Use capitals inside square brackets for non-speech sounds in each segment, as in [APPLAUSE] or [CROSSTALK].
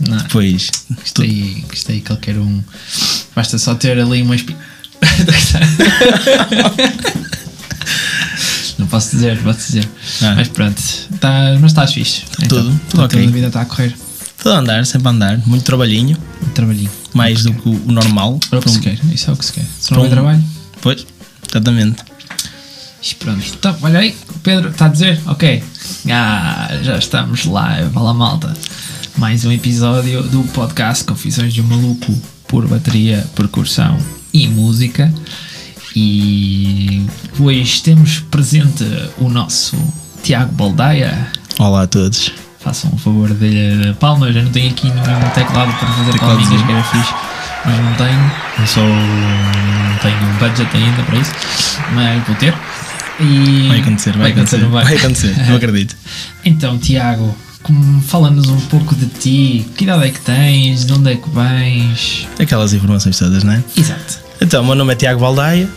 Não. Depois. Gostei, gostei qualquer um. Basta só ter ali uma espinha. [LAUGHS] não posso dizer, posso dizer. Ah. Mas pronto, tá, mas estás fixe. tudo, tudo tá ok. A vida está a correr. Tudo a andar, sempre a andar. Muito trabalhinho. Um trabalhinho. Mais do que o normal. É o que se quer, isso é o que se quer. Se não é um- trabalho. Pois, exatamente. E pronto. Então, olha aí, Pedro está a dizer, ok. Ah, já estamos live, fala malta. Mais um episódio do podcast Confissões de um Maluco por bateria, percussão e música. E hoje temos presente o nosso Tiago Baldaia. Olá a todos. Façam um favor de palmas. Eu não tenho aqui nenhum teclado para fazer palminhas, que era fixe, mas não tenho. Eu só não tenho budget ainda para isso, mas vou ter. E Vai acontecer, vai, acontecer. não vai? Vai acontecer, não acredito. [LAUGHS] Então, Tiago, fala-nos um pouco de ti. Que idade é que tens? De onde é que vens? Aquelas informações todas, não é? Exato. Então, o meu nome é Tiago Baldaia.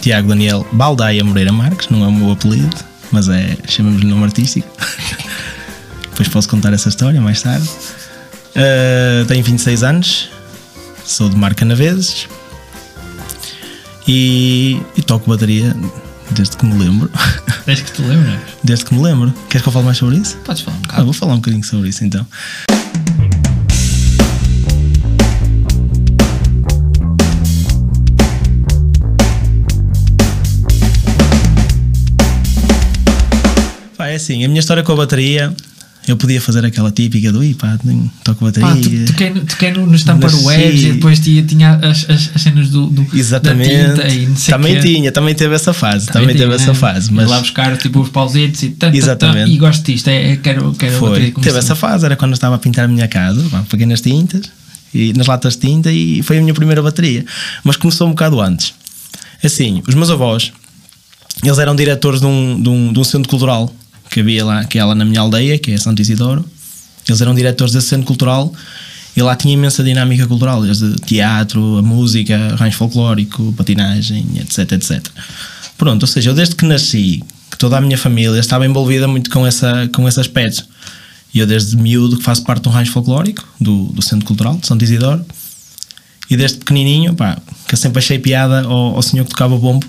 Tiago Daniel Baldaia Moreira Marques, não é o meu apelido, mas é, chamamos-lhe nome artístico. [LAUGHS] Depois posso contar essa história mais tarde. Ah, tenho 26 anos, sou de Marca Naveses e, e toco bateria desde que me lembro. Desde que te lembras? Desde que me lembro. Queres que eu fale mais sobre isso? Podes falar um Ah, bocado. vou falar um bocadinho sobre isso então. Pá, é assim, a minha história com a bateria, eu podia fazer aquela típica do, "Ih, pá, toco bateria. Pá, tu, toquei, no- toquei no, nos Nasci- e depois tinha, tinha as, as, as cenas do, do Exatamente. e também tinha, também teve essa fase, também, teve tinha, essa né? fase, mas lá buscar tipo os pausitos e tanto, Exatamente. e gosto disto, é, é, quero, quero Foi. Teve essa fase, era quando eu estava a pintar a minha casa, pá, peguei nas tintas, e nas latas de tinta e foi a minha primeira bateria. Mas começou um bocado antes. Assim, os meus avós, eles eram diretores de um, de um, de um centro cultural que havia lá, que é lá na minha aldeia, que é Santo Isidoro. Eles eram diretores desse centro cultural e lá tinha imensa dinâmica cultural, desde teatro, a música, rancho folclórico, patinagem, etc, etc. Pronto, ou seja, eu desde que nasci, que toda a minha família estava envolvida muito com, essa, com esse aspecto. E eu desde miúdo que faço parte de um folclórico, do, do Centro Cultural de Santo Isidoro. E desde pequenininho, pá, que eu sempre achei piada ao, ao senhor que tocava bombo.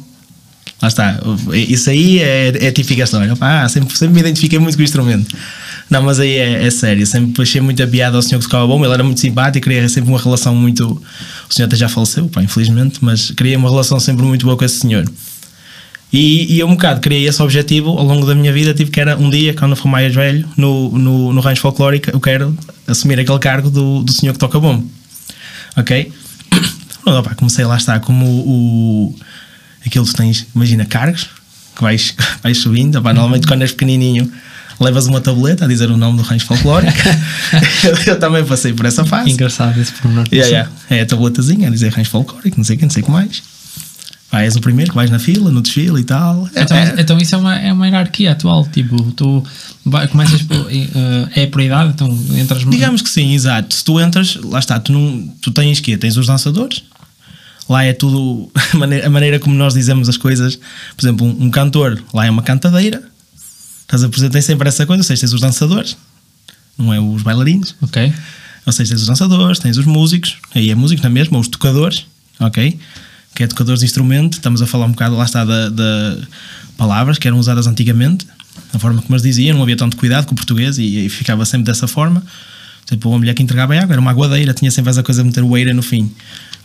Lá está, isso aí é, é típica história. Pá, sempre, sempre me identifiquei muito com o instrumento. Não, mas aí é, é sério, sempre achei muita piada ao senhor que tocava bombo. Ele era muito simpático, queria sempre uma relação muito. O senhor até já faleceu, pá, infelizmente, mas queria uma relação sempre muito boa com esse senhor. E, e eu um bocado criei esse objetivo ao longo da minha vida, tipo que era um dia, quando for mais velho, no, no, no rancho folclórico, eu quero assumir aquele cargo do, do senhor que toca bombo. Ok? [COUGHS] Pronto, opá, comecei lá está como o, aquilo que tu tens, imagina, cargos, que vais, [LAUGHS] vais subindo, normalmente quando és pequenininho levas uma tableta a dizer o nome do rancho folclórico. eu, [LAUGHS] eu também passei por essa fase. Engraçado esse pormenor. Yeah, yeah. É a tabletazinha a dizer rancho folclórico, não sei o que, não sei o que mais. Pá, és o primeiro que vais na fila, no desfile e tal. É- Então, é- então isso é uma, é uma hierarquia atual, tipo, tu vai- começas por, eh, é por idade, então entras Digamos que sim, exato. Se tu entras, lá está, tu, não, tu tens quê? Tens os dançadores. Lá é tudo [LAUGHS] a maneira, a maneira como nós dizemos as coisas. Por exemplo, um, um cantor, lá é uma cantadeira. Estás a? Tens sempre essa coisa, ou seja, tens os dançadores, não é os bailarinos. Ok. Ou seja, tens os dançadores, tens os músicos, aí é músico na mesma, ou os tocadores, ok? Que é tocadores de instrumento, estamos a falar um bocado, lá está, da, da palavras que eram usadas antigamente, a forma como eles diziam, não havia tanto cuidado com o português e, e ficava sempre dessa forma. Tipo, uma mulher que entregava água era uma aguadeira, tinha sempre essa coisa de meter o eira no fim,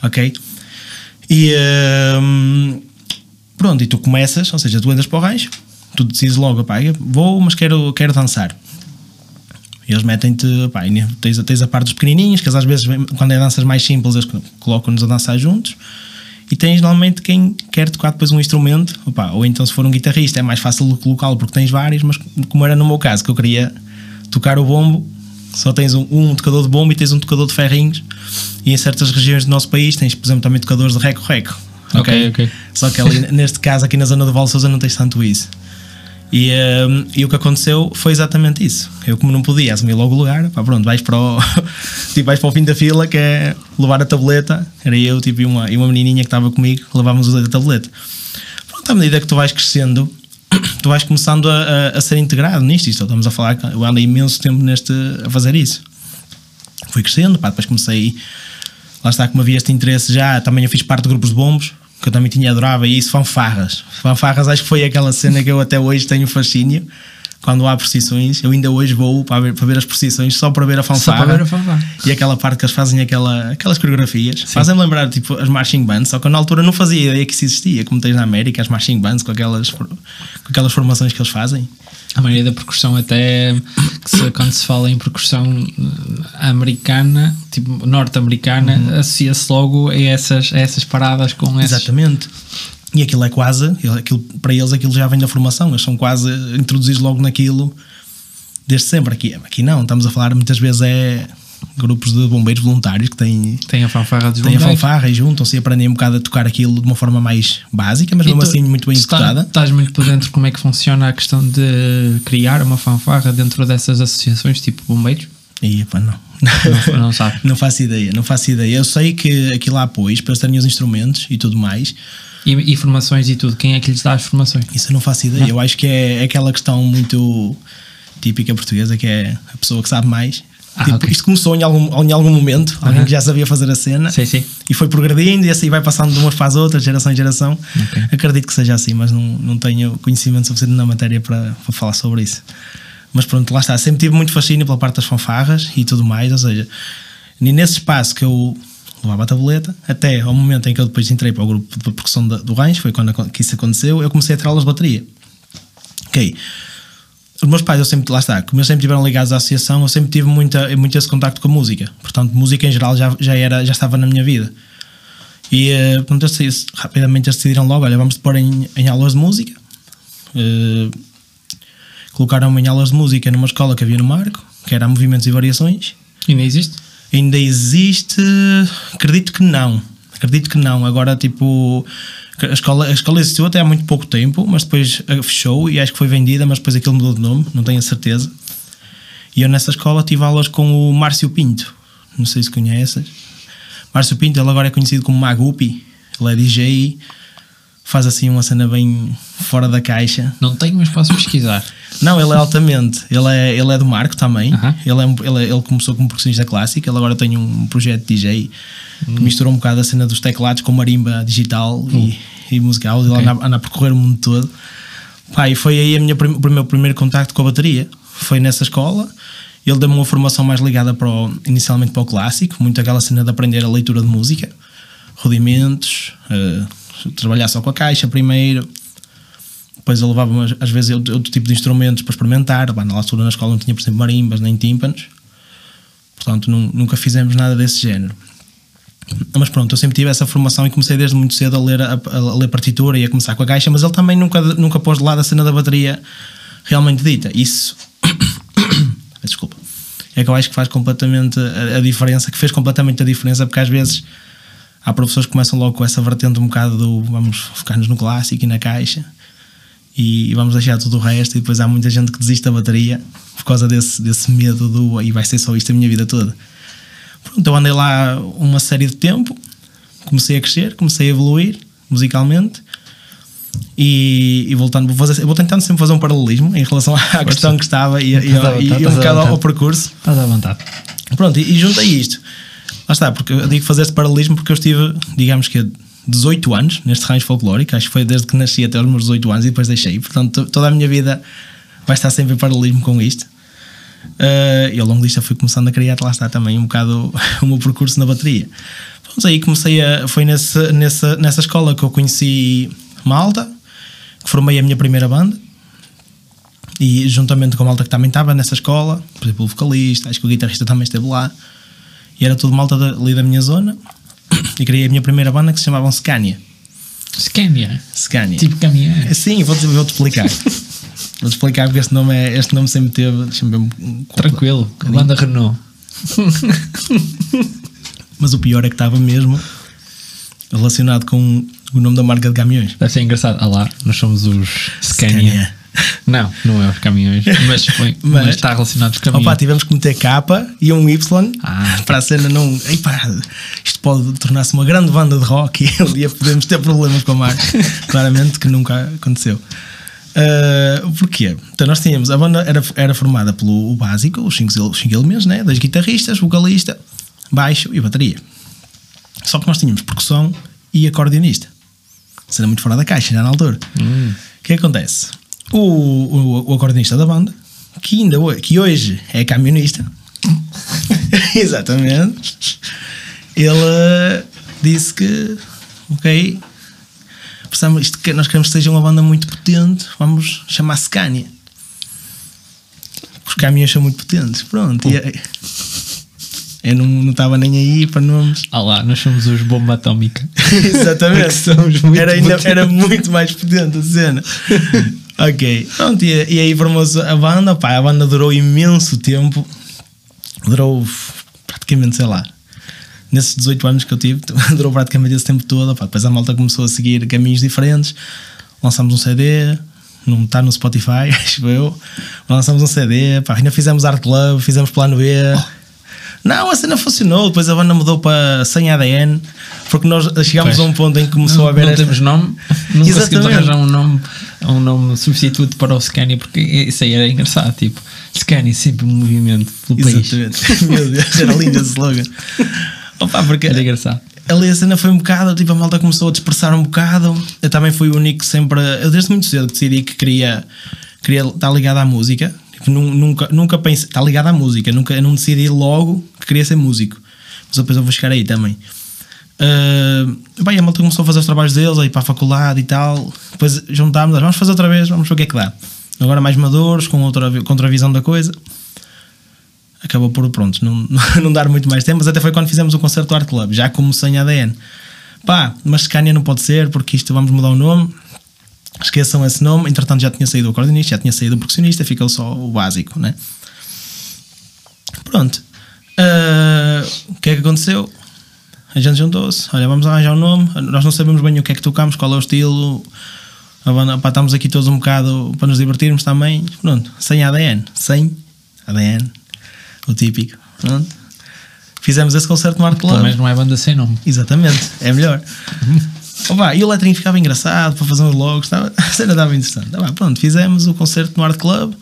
ok? E hum, pronto, e tu começas, ou seja, tu entras para o rancho, tu decides logo, pá, vou, mas quero, quero dançar. E eles metem-te, pá, tens, tens a parte dos pequenininhos, que às vezes, quando é danças mais simples, eles colocam-nos a dançar juntos. E tens normalmente quem quer tocar depois um instrumento, opá, ou então se for um guitarrista é mais fácil colocá-lo porque tens vários, mas como era no meu caso, que eu queria tocar o bombo, só tens um, um tocador de bombo e tens um tocador de ferrinhos. E em certas regiões do nosso país tens, por exemplo, também tocadores de reco-reco. Ok, ok. Só que ali, [LAUGHS] neste caso, aqui na zona de Valsousa, não tens tanto isso. E, hum, e o que aconteceu foi exatamente isso. Eu, como não podia assumir logo o lugar, pá, pronto, vais para, o, [LAUGHS] tipo, vais para o fim da fila, que é levar a tableta. Era eu tipo, e, uma, e uma menininha que estava comigo, que levávamos a tableta. Pronto, à medida que tu vais crescendo, tu vais começando a, a, a ser integrado nisto. Isto, estamos a falar eu ando imenso tempo neste, a fazer isso. fui crescendo, pá, depois comecei, lá está, como havia este interesse já, também eu fiz parte de grupos de bombos, que eu também tinha adorava, e isso, fanfarras. Fanfarras acho que foi aquela cena que eu até hoje tenho fascínio. Quando há procissões, eu ainda hoje vou para ver, para ver as procissões só para ver a fanfarra. Só para ver a fanfarra. E aquela parte que eles fazem aquela, aquelas coreografias. Fazem-me lembrar tipo as marching bands, só que eu na altura não fazia ideia que isso existia, como tens na América, as marching bands com aquelas, com aquelas formações que eles fazem. A maioria da percussão até que se- quando se fala em percussão eh, americana, tipo norte-americana, associa-se logo a essas, a essas paradas com esses. E aquilo é quase, aquilo, para eles aquilo já vem da formação, eles são quase introduzidos logo naquilo desde sempre. Aqui, aqui não, estamos a falar muitas vezes é grupos de bombeiros voluntários que têm, Tem a fanfarra dos têm a fanfarra e juntam-se e aprendem um bocado a tocar aquilo de uma forma mais básica, mas E mesmo tu- assim muito bem executada. Estás muito por dentro de como é que funciona a questão de criar uma fanfarra dentro dessas associações, tipo bombeiros? E pá, não. Não, não [LAUGHS] sabe. Não faço ideia, não faço ideia. Eu sei que aquilo há apoios para eles terem os instrumentos e tudo mais. E, e formações e tudo, quem é que lhes dá as formações? Isso eu não faço ideia. Eu acho que é, é aquela questão muito típica portuguesa que é a pessoa que sabe mais. Ah, Tipo, ok. Isto começou em algum, em algum momento, alguém Aham. que já sabia fazer a cena Sim, sim. e foi progredindo e assim vai passando de umas para as outras, geração em geração. Ok. Acredito que seja assim, mas não, não tenho conhecimento suficiente na matéria para, para falar sobre isso. Mas pronto, lá está. Sempre tive muito fascínio pela parte das fanfarras e tudo mais, ou seja, nesse espaço que eu levava a tabuleta, até ao momento em que eu depois entrei para o grupo de percussão do rancho, foi quando que isso aconteceu, eu comecei a tirar aulas de bateria. Ok. Os meus pais, eu sempre, lá está, como eles sempre estiveram ligados à associação, eu sempre tive muita, muito esse contacto com a música. Portanto, música em geral já, já, era, já estava na minha vida. E, eh, portanto, eles, rapidamente eles decidiram logo: olha, vamos te pôr em, em aulas de música. Eh, Colocaram-me em aulas de música numa escola que havia no Marco, que era Movimentos e Variações. Ainda existe? Ainda existe, acredito que não. Acredito que não. Agora, tipo, a escola, a escola existiu até há muito pouco tempo, mas depois eh, fechou e acho que foi vendida, mas depois aquilo mudou de nome, não tenho a certeza. E eu nessa escola tive aulas com o Márcio Pinto, não sei se conheces. Márcio Pinto, ele agora é conhecido como Magupi, ele é DJ, faz assim uma cena bem fora da caixa. Não tenho, mas posso pesquisar. Não, ele é altamente. Ele é, ele é do Marco também. Aham. Ele, é, ele, é- ele começou como percussionista clássico. Ele agora tem um projeto de DJ que misturou um bocado a cena dos teclados com marimba digital e, e musical. Ele Ok. anda, anda a percorrer o mundo todo. Pá, e foi aí a minha, o meu primeiro contacto com a bateria. Foi nessa escola. Ele deu-me uma formação mais ligada para o- inicialmente para o clássico, muito aquela cena de aprender a leitura de música, rudimentos, eh, trabalhar só com a caixa primeiro. Depois eu levava às vezes outro, outro tipo de instrumentos para experimentar. Bah, na altura na escola não tinha, por exemplo, marimbas nem tímpanos. Portanto, nun- nunca fizemos nada desse género. Mas pronto, eu sempre tive essa formação e comecei desde muito cedo a ler, a, a ler partitura e a começar com a caixa, mas ele também nunca, nunca pôs de lado a cena da bateria realmente dita. Isso. [COUGHS] Desculpa. É que eu acho que faz completamente a, a diferença, que fez completamente a diferença, porque às vezes há professores que começam logo com essa vertente um bocado do vamos focar-nos no clássico e na caixa e vamos deixar tudo o resto. E depois há muita gente que desiste da bateria por causa desse, desse medo do e vai ser só isto a minha vida toda. Pronto, eu andei lá uma série de tempo, comecei a crescer, comecei a evoluir musicalmente. E, e voltando, vou, fazer, vou tentando sempre fazer um paralelismo em relação [LAUGHS] à questão que estava e, e, e- vontade, e um bocado ao, percurso. Estás à vontade. Pronto, e, e juntei isto. Lá está, porque eu digo fazer esse paralelismo porque eu estive, digamos que 18 anos neste rancho folclórico, acho que foi desde que nasci até os meus 18 anos e depois deixei. Portanto, to- toda a minha vida vai estar sempre em paralelismo com isto. Eh, e ao longo disto eu fui começando a criar, lá está também um bocado [LAUGHS] o meu percurso na bateria. Pronto, aí comecei a. Foi nesse, nessa, nessa escola que eu conheci Malta, que formei a minha primeira banda. E juntamente com a malta que também estava nessa escola, por exemplo, o vocalista, acho que o guitarrista também esteve lá. E era tudo malta da- ali da minha zona. E criei a minha primeira banda que se chamava Scania. Scania. Scania. Tipo caminhão. É, Sim, vou-te vou explicar. [LAUGHS] Vou-te explicar porque este nome, é, este nome sempre teve. Um- um- Tranquilo. Banda Renault. [LAUGHS] Mas o pior é que estava mesmo relacionado com o nome da marca de caminhões. Deve ser engraçado. Ah lá, nós somos os Scania. Scania. Não, não é os caminhões. Mas, foi, [LAUGHS] Mas- mas, está relacionado com os caminhões. Opa, tivemos que meter capa e um Y Ah. para a cena não. Epá, isto pode tornar-se uma grande banda de rock e um dia podemos ter problemas com a marca. [LAUGHS] Claramente que nunca aconteceu. Uh, porquê? Então nós tínhamos, a banda era, era formada pelo o básico, os 5 elementos, né? dois guitarristas, vocalista, baixo e bateria. Só que nós tínhamos percussão e acordeonista. Sendo muito fora da caixa já na altura. Hum. O que acontece? O, o, o acordeonista da banda, que, ainda hoje, que hoje é camionista, [LAUGHS] exatamente, ele disse que, ok, precisamos, isto, nós queremos que seja uma banda muito potente, vamos chamar Scania. Os caminhões são muito potentes, pronto. E, aí- eu não estava nem aí para nomes. Ah lá, nós somos os bomba atómica. [LAUGHS] Exatamente. [LAUGHS] Somos muito era, ainda, potentes. era muito mais potente a cena. Ok. Pronto, e, e aí formou-se a banda. Pá, a banda durou imenso tempo. Durou praticamente, sei lá. Nesses 18 anos que eu tive, [LAUGHS] durou praticamente esse tempo todo. Pá, depois a malta começou a seguir caminhos diferentes. Lançámos um CD. Não está no Spotify, [LAUGHS] acho eu. Lançámos um CD. Pá, ainda fizemos Art Club, fizemos Plano B. Não, a cena funcionou. Depois a banda mudou para sem ADN. Porque nós chegámos Pois. a um ponto em que começou não, a haver não esta- temos nome, não conseguimos arranjar um nome, um nome substituto para o Scania, porque isso aí era engraçado. Tipo, Scania sempre um movimento pelo país. Exatamente. [LAUGHS] Meu Deus, era lindo esse slogan. Opa, porque Era engraçado. ali a cena foi um bocado, tipo, a malta começou a dispersar um bocado. Eu também fui o único sempre. Eu desde muito cedo que decidi que queria, queria estar ligado à música. Tipo, nu- nunca, nunca pensei. Está ligado à música. Nunca, eu não decidi logo que queria ser músico. Mas depois eu vou chegar aí também. Uh, bem, a malta começou a fazer os trabalhos deles, a ir para a faculdade e tal. Depois juntámos, vamos fazer outra vez, vamos ver o que é que dá. Agora mais maduros, com outra, com outra visão da coisa acabou por, pronto, não, [LAUGHS] não dar muito mais tempo, mas até foi quando fizemos o concerto do Art Club, já como sem ADN. Pá, mas Scania não pode ser, porque isto vamos mudar o nome. Esqueçam esse nome, entretanto já tinha saído o acordeonista, já tinha saído o percussionista, ficou só o básico, né? Pronto. Ah, o que é que aconteceu? A gente juntou-se, olha, vamos arranjar um nome, nós não sabemos bem o que é que tocamos, qual é o estilo, a banda, pá, estamos aqui todos um bocado para nos divertirmos também, pronto, sem ADN, sem ADN, o típico, pronto. Fizemos esse concerto no Art Club. Pelo menos não é banda sem nome. Exatamente, é melhor. [LAUGHS] Opa, e o letrinho ficava engraçado para fazer uns logos, estava, [LAUGHS] a cena estava interessante. Pá, pronto, fizemos o concerto no Art Club,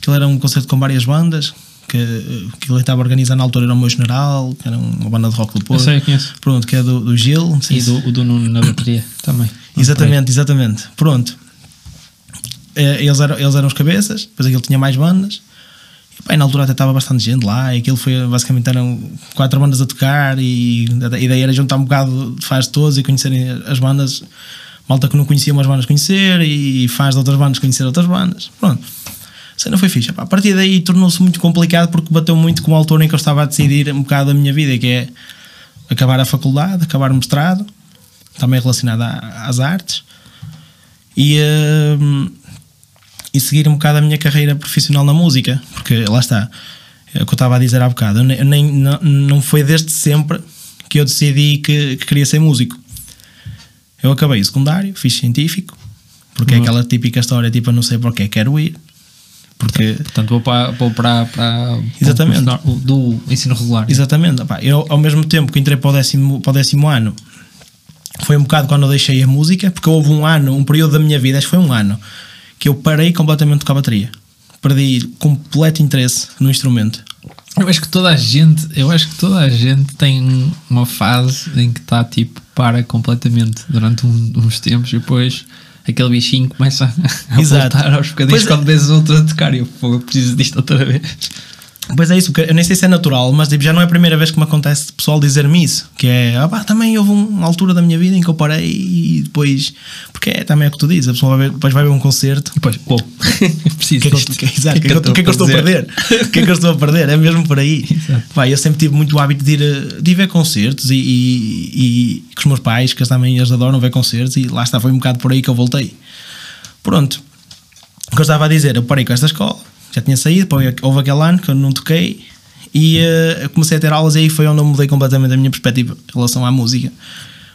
aquilo era um concerto com várias bandas, que, que ele estava a organizar na altura era o meu general, que era uma banda de rock do Eu Porto. sei, eu conheço. Pronto, que é do, do Gil. sei E do, o do Nuno na bateria [COUGHS] também. Exatamente, exatamente. Pronto. Eh, Eles eram, eles eram os cabeças, depois aquilo tinha mais bandas. E na altura até estava bastante gente lá. E aquilo foi basicamente eram quatro bandas a tocar. E a ideia era juntar um bocado de fãs de todos e conhecerem as bandas. Malta que não conhecia umas bandas conhecer e fãs de outras bandas conhecer outras bandas. Pronto. A cena foi fixe. A partir daí tornou-se muito complicado porque bateu muito com a altura em que eu estava a decidir um bocado da minha vida, que é acabar a faculdade, acabar o mestrado, também relacionado às artes, e, hum, e seguir um bocado a minha carreira profissional na música, porque lá está, é o que eu estava a dizer há bocado, nem, nem- não, não foi desde sempre que eu decidi que, que queria ser músico. Eu acabei o secundário, fiz científico, porque é Uhum. aquela típica história, tipo, eu não sei para que quero ir, porque Portanto, vou para, vou para, para Exatamente. do ensino regular. Exatamente. eu, ao mesmo tempo que entrei para o, décimo, para o décimo ano, foi um bocado quando eu deixei a música, porque houve um ano, um período da minha vida, acho que foi um ano, que eu parei completamente de tocar bateria. Perdi completo interesse no instrumento. Eu acho que toda a gente, eu acho que toda a gente tem uma fase em que está tipo para completamente durante um- uns tempos e depois aquele bichinho começa [LAUGHS] a Exato. voltar aos bocadinhos Pois é. quando vês outro a tocar e eu, eu preciso disto outra vez. Pois é isso, eu nem sei se é natural, mas tipo, já não é a primeira vez que me acontece de pessoal dizer-me isso. Que é, ah pá, também houve uma altura da minha vida em que eu parei e depois. Porque é também é o que tu dizes, a pessoa vai ver, depois vai ver um concerto Depois, pô, eu preciso O que é que que- o que é que eu- é que estou a perder? O que é que eu estou a perder? É mesmo por aí. Exato. Pá, eu sempre tive muito o hábito de ir, a- de ir ver concertos e, e, e com os meus pais, que também eles adoram ver concertos, e lá está, foi um bocado por aí que eu voltei. Pronto. O que eu estava a dizer, eu parei com esta escola, já tinha saído, depois houve aquele ano que eu não toquei e eu comecei a ter aulas e aí foi onde eu mudei completamente a minha perspectiva em relação à música.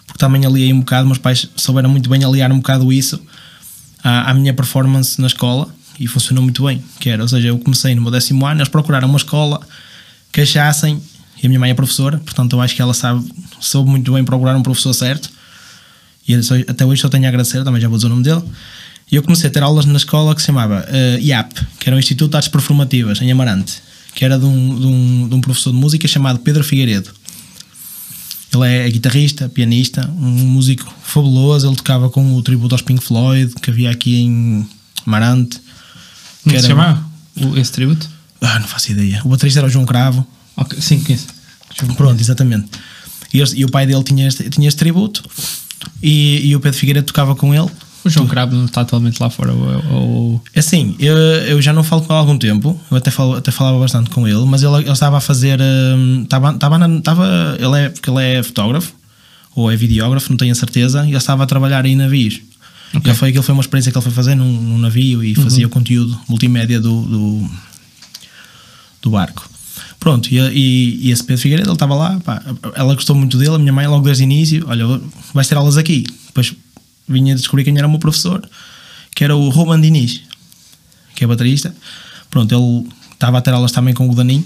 Porque também aliei um bocado, meus pais souberam muito bem aliar um bocado isso à, à minha performance na escola e funcionou muito bem. Que era, ou seja, eu comecei no meu décimo ano, eles procuraram uma escola que achassem, e a minha mãe é professora, portanto eu acho que ela sabe, soube muito bem procurar um professor certo, e até hoje só tenho a agradecer, também já vou dizer o nome dele, E eu comecei a ter aulas na escola que se chamava uh, IAP, que era o Instituto de Artes Performativas, em Amarante, que era de um, de um, de um professor de música chamado Pedro Figueiredo. Ele é guitarrista, pianista, um músico fabuloso. Ele tocava com o tributo aos Pink Floyd, que havia aqui em Amarante. Como se chamava esse tributo? Ah, não faço ideia. O baterista era o João Cravo. Okay, sim, conheço. Pronto, exatamente. E, e, o pai dele tinha este, tinha este tributo e, e o Pedro Figueiredo tocava com ele. O João Cravo não está atualmente lá fora? Ou, ou... É assim, eu, eu já não falo com ele há algum tempo, eu até, falo, até falava bastante com ele, mas ele, ele estava a fazer. Hum, estava, estava, estava, ele é, porque ele é fotógrafo, ou é videógrafo, não tenho a certeza, e ele estava a trabalhar em navios. Okay. Ele foi, aquilo foi uma experiência que ele foi fazer num, num navio e fazia uhum. o conteúdo multimédia do, do, do barco. Pronto, e, e, e, esse Pedro Figueiredo, ele estava lá, pá, ela gostou muito dele, a minha mãe logo desde o início, olha, vais ter aulas aqui. Depois vinha descobrir quem era o meu professor, que era o Roman Diniz, que é baterista. Pronto, ele estava a ter aulas também com o Danin,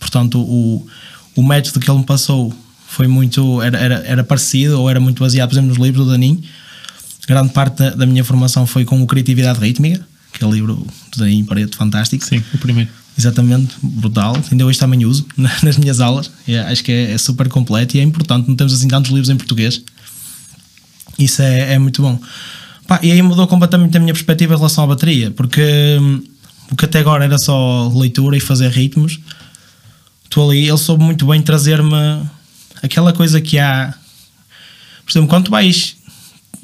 portanto, o, o método que ele me passou foi muito, era, era, era parecido ou era muito baseado, por exemplo, nos livros do Danin. Grande parte da, da minha formação foi com o Criatividade Rítmica, que é o livro do Danin Pareto, fantástico. Sim, o primeiro. Exatamente, brutal. Ainda hoje também uso [LAUGHS] nas minhas aulas. É, acho que é, é, super completo e é importante. Não temos assim tantos livros em português. Isso é, é muito bom. Pá, e aí mudou completamente a minha perspectiva em relação à bateria, porque hum, o que até agora era só leitura e fazer ritmos, estou ali, ele soube muito bem trazer-me aquela coisa que há. Por exemplo, quando tu vais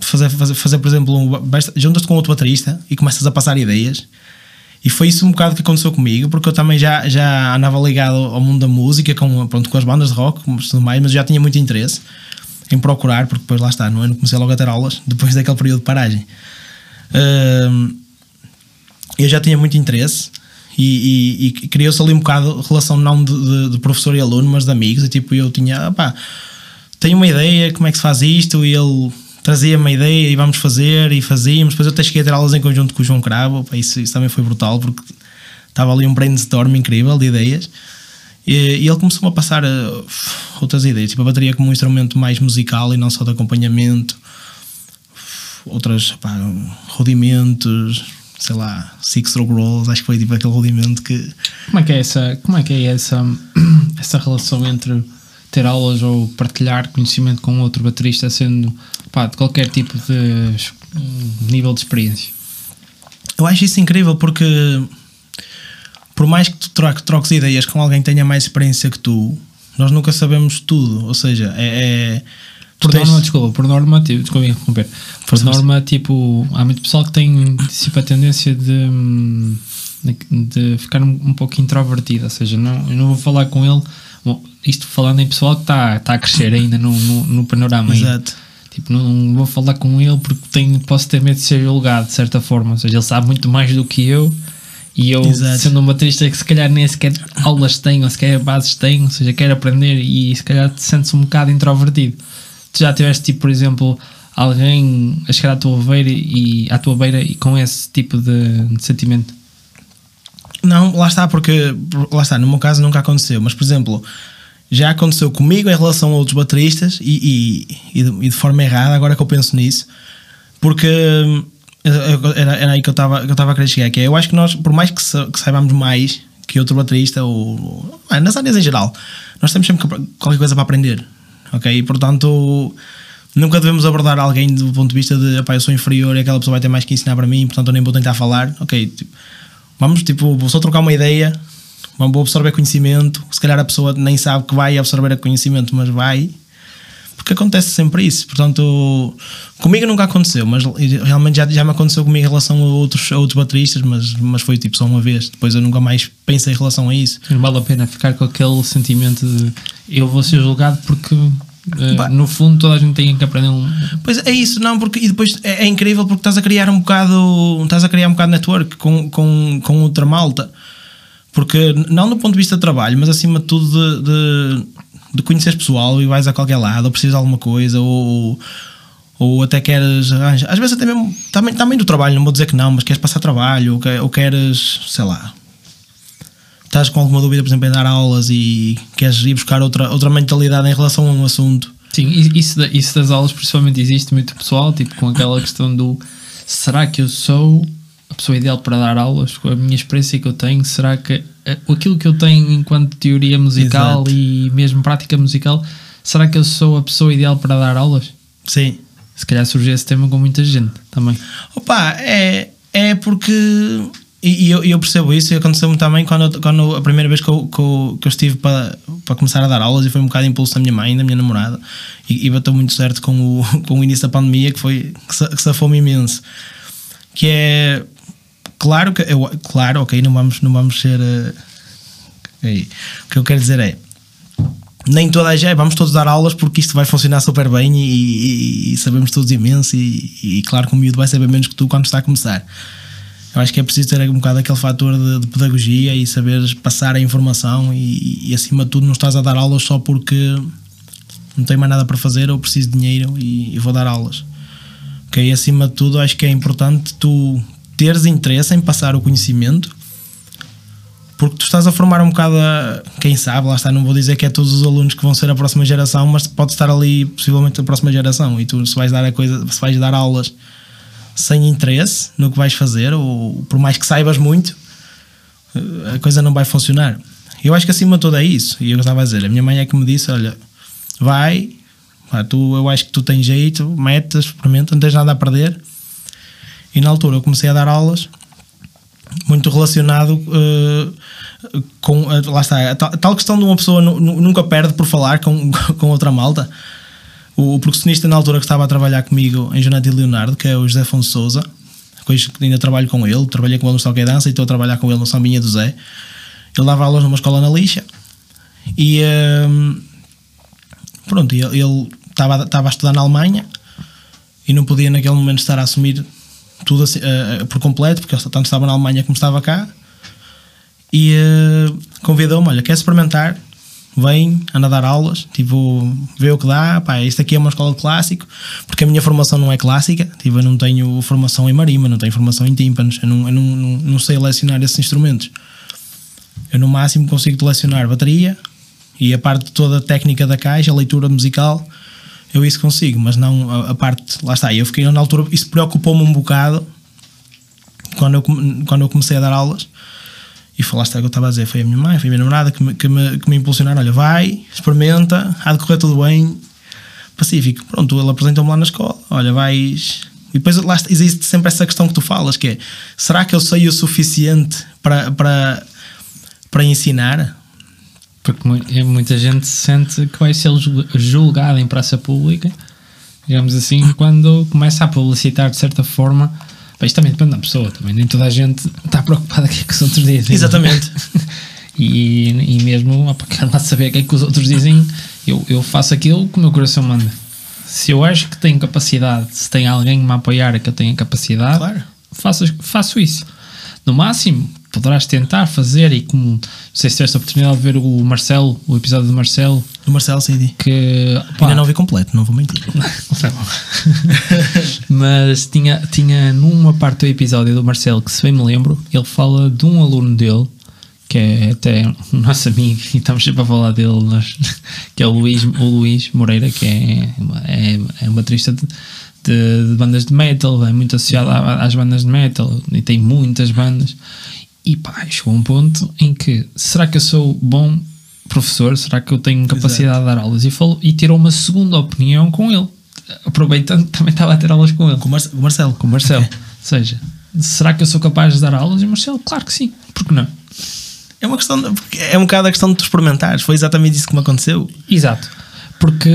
fazer, fazer, fazer por exemplo, um, juntas-te com outro baterista e começas a passar ideias e foi isso um bocado que aconteceu comigo, porque eu também já, já andava ligado ao mundo da música, com, pronto, com as bandas de rock mais, mas já tinha muito interesse em procurar, porque depois lá está, não é? comecei logo a ter aulas, [LAUGHS] depois daquele período de paragem. Uh, eu já tinha muito interesse e, e, e criou-se ali um bocado relação não de, de, de, professor e aluno, mas de amigos, e tipo, eu tinha, pá, tenho uma ideia, como é que se faz isto, e ele trazia-me uma ideia e vamos fazer e fazíamos. Depois eu até cheguei a ter aulas em conjunto com o João Cravo, isso, isso também foi brutal porque estava ali um brainstorm incrível de ideias. E, e ele começou a passar uh, outras ideias, tipo a bateria como um instrumento mais musical e não só de acompanhamento, outras pá, rudimentos, sei lá, six stroke rolls, acho que foi tipo aquele rudimento que. Como é que é essa, como é que é essa, [CLEARS THROAT] essa relação entre ter aulas ou partilhar conhecimento com outro baterista, sendo pá, de qualquer tipo de nível de experiência. Eu acho isso incrível porque por mais que tu troques ideias com alguém que tenha mais experiência que tu, nós nunca sabemos tudo. Ou seja, é. é por norma, tens... desculpa, por norma, tipo, desculpa interromper. Por norma, tipo, há muito pessoal que tem tipo, a tendência de, de ficar um, um pouco introvertido, ou seja, não, eu não vou falar com ele Bom, isto falando em pessoal que está tá a crescer ainda no, no, no panorama. Exato. Tipo, não vou falar com ele porque tenho, posso ter medo de ser julgado de certa forma. Ou seja, ele sabe muito mais do que eu. E eu, Exato. sendo um baterista que se calhar nem sequer aulas tem, ou sequer bases tem, ou seja, quer aprender e se calhar te sentes um bocado introvertido. Tu já tiveste, tipo, por exemplo, alguém a chegar à tua beira e, à tua beira e com esse tipo de, de sentimento? Não, lá está, porque lá está, no meu caso nunca aconteceu, mas por exemplo, já aconteceu comigo em relação a outros bateristas e, e, e, de, e de, forma errada, agora que eu penso nisso, porque era, era aí que eu estava a querer chegar, que é, eu acho que nós, por mais que, sa, que saibamos mais que outro baterista, ou, ou nas áreas em geral, nós temos sempre qualquer coisa para aprender, ok? E portanto, nunca devemos abordar alguém do ponto de vista de, eu sou inferior e aquela pessoa vai ter mais que ensinar para mim, portanto eu nem vou tentar falar, ok? Tipo, Vamos, tipo, vou só trocar uma ideia, vou absorver conhecimento. Se calhar a pessoa nem sabe que vai absorver conhecimento, mas vai. Porque acontece sempre isso. Portanto, comigo nunca aconteceu, mas realmente já, já me aconteceu comigo em relação a outros, a outros bateristas, mas, mas foi tipo só uma vez. Depois eu nunca mais pensei em relação a isso. Não vale a pena ficar com aquele sentimento de eu vou ser julgado porque Uh, no fundo toda a gente tem que aprender um... Pois é isso, não, porque e depois é, é, incrível porque estás a criar um bocado estás a criar um bocado network com, com, com outra malta porque não do ponto de vista de trabalho, mas acima de tudo de, de, de conheceres pessoal e vais a qualquer lado ou precisas de alguma coisa ou, ou até queres às vezes até mesmo também, também do trabalho, não vou dizer que não, mas queres passar trabalho ou, ou queres, sei lá estás com alguma dúvida, por exemplo, em dar aulas e queres ir buscar outra, outra mentalidade em relação a um assunto. Sim, isso, isso das aulas principalmente existe muito pessoal, tipo com aquela questão do será que eu sou a pessoa ideal para dar aulas? Com a minha experiência que eu tenho, será que eh, aquilo que eu tenho enquanto teoria musical Exato. e mesmo prática musical, será que eu sou a pessoa ideal para dar aulas? Sim. Se calhar surgiu esse tema com muita gente também. Opa, é, é porque. E, e eu, eu percebo isso, e aconteceu-me também quando, quando a primeira vez que eu, que eu, que eu estive para, para começar a dar aulas, e foi um bocado impulso da minha mãe, da minha namorada, e, e bateu muito certo com o, [LAUGHS] com o início da pandemia, que foi que, que safou-me imenso. Que é. Claro que. Eu, claro, ok, não vamos, não vamos ser. eh, ok. O que eu quero dizer é nem toda a gente, vamos todos dar aulas porque isto vai funcionar super bem e, e- e sabemos todos imenso e, e claro que o miúdo vai saber menos que tu quando está a começar. Eu acho que é preciso ter um bocado aquele fator de, de pedagogia e saberes passar a informação e, acima de tudo não estás a dar aulas só porque não tenho mais nada para fazer ou preciso de dinheiro e vou dar aulas. Ok, acima de tudo acho que é importante tu teres interesse em passar o conhecimento porque tu estás a formar um bocado quem sabe, lá está, não vou dizer que é todos os alunos que vão ser a próxima geração, mas pode estar ali possivelmente a próxima geração e tu se vais dar a coisa, se vais dar aulas sem interesse no que vais fazer, ou por mais que saibas muito, a coisa não vai funcionar. Eu acho que acima de tudo é isso. E eu estava a dizer, a minha mãe é que me disse: olha, vai, pá, tu, eu acho que tu tens jeito, metes, experimenta, não tens nada a perder. E na altura eu comecei a dar aulas muito relacionado eh, com eh, lá está, a tal, a tal questão de uma pessoa nu- nu- nunca perde por falar com, [LAUGHS] com outra malta. O, o percussionista na altura que estava a trabalhar comigo em Jonathan Leonardo, que é o José Afonso Souza, que ainda trabalho com ele, trabalhei com ele no Toque Dança e estou a trabalhar com ele no Sambinha do Zé. Ele dava aulas numa escola na lixa e ehm, pronto, ele estava a estudar na Alemanha e não podia naquele momento estar a assumir tudo assim, eh, por completo, porque ele tanto estava na Alemanha como estava cá. E eh, convidou-me: olha, quer experimentar? Vem, anda a dar aulas, tipo, vê o que dá. Pá, isto aqui é uma escola de clássico, porque a minha formação não é clássica. Tipo, eu não tenho formação em marima, não tenho formação em tímpanos, eu não, eu não, não, sei lecionar esses instrumentos. Eu no máximo consigo lecionar bateria e a parte toda técnica da caixa, a leitura musical, eu isso consigo, mas não a, a parte, lá está, eu fiquei na altura, isso preocupou-me um bocado quando eu, quando eu comecei a dar aulas e o que eu estava a dizer, foi a minha mãe, foi a minha namorada que me, que me, que me impulsionaram, olha, vai, experimenta, há de correr tudo bem, pacífico, pronto, ele apresentou-me lá na escola, olha, vais... E depois lá está- existe sempre essa questão que tu falas, que é, será que eu sei o suficiente para, para, para ensinar? Porque eh, muita gente sente que vai ser jul- julgado em praça pública, digamos assim, quando começa a publicitar de certa forma. Bem, isto também depende da pessoa, também nem toda a gente está preocupada com o que os outros dizem. Exatamente. [LAUGHS] e, e mesmo, opa, quero lá saber o que é que os outros dizem, eu, eu faço aquilo que o meu coração manda. Se eu acho que tenho capacidade, se tem alguém que me apoiar que eu tenha capacidade, Claro. faço, faço isso. No máximo, poderás tentar fazer, e como não sei se tiveste a oportunidade de ver o Marcelo, o episódio do Marcelo, Do Marcelo Cid. que pá, Ainda não vi completo, não vou mentir. [LAUGHS] [LAUGHS] Mas tinha, tinha numa parte do episódio do Marcelo que, se bem me lembro, ele fala de um aluno dele, que é até um nosso amigo, e estamos sempre a falar dele, mas, [LAUGHS] que é o Luís, o Luís Moreira, que é, é, é um baterista de, de, de bandas de metal, é muito associado às bandas de metal e tem muitas bandas. E pá, chegou um ponto em que será que eu sou bom professor? Será que eu tenho capacidade de dar aulas? E, falou, e tirou uma segunda opinião com ele, aproveitando que também estava a ter aulas com ele Com o Mar- Marcelo. com o Marcelo. [LAUGHS] Ou seja, será que eu sou capaz de dar aulas? E o Marcelo, claro que sim. Por que não? É uma questão, de- porque é um bocado a questão de tu experimentares. Foi exatamente isso que me aconteceu. Exato. Porque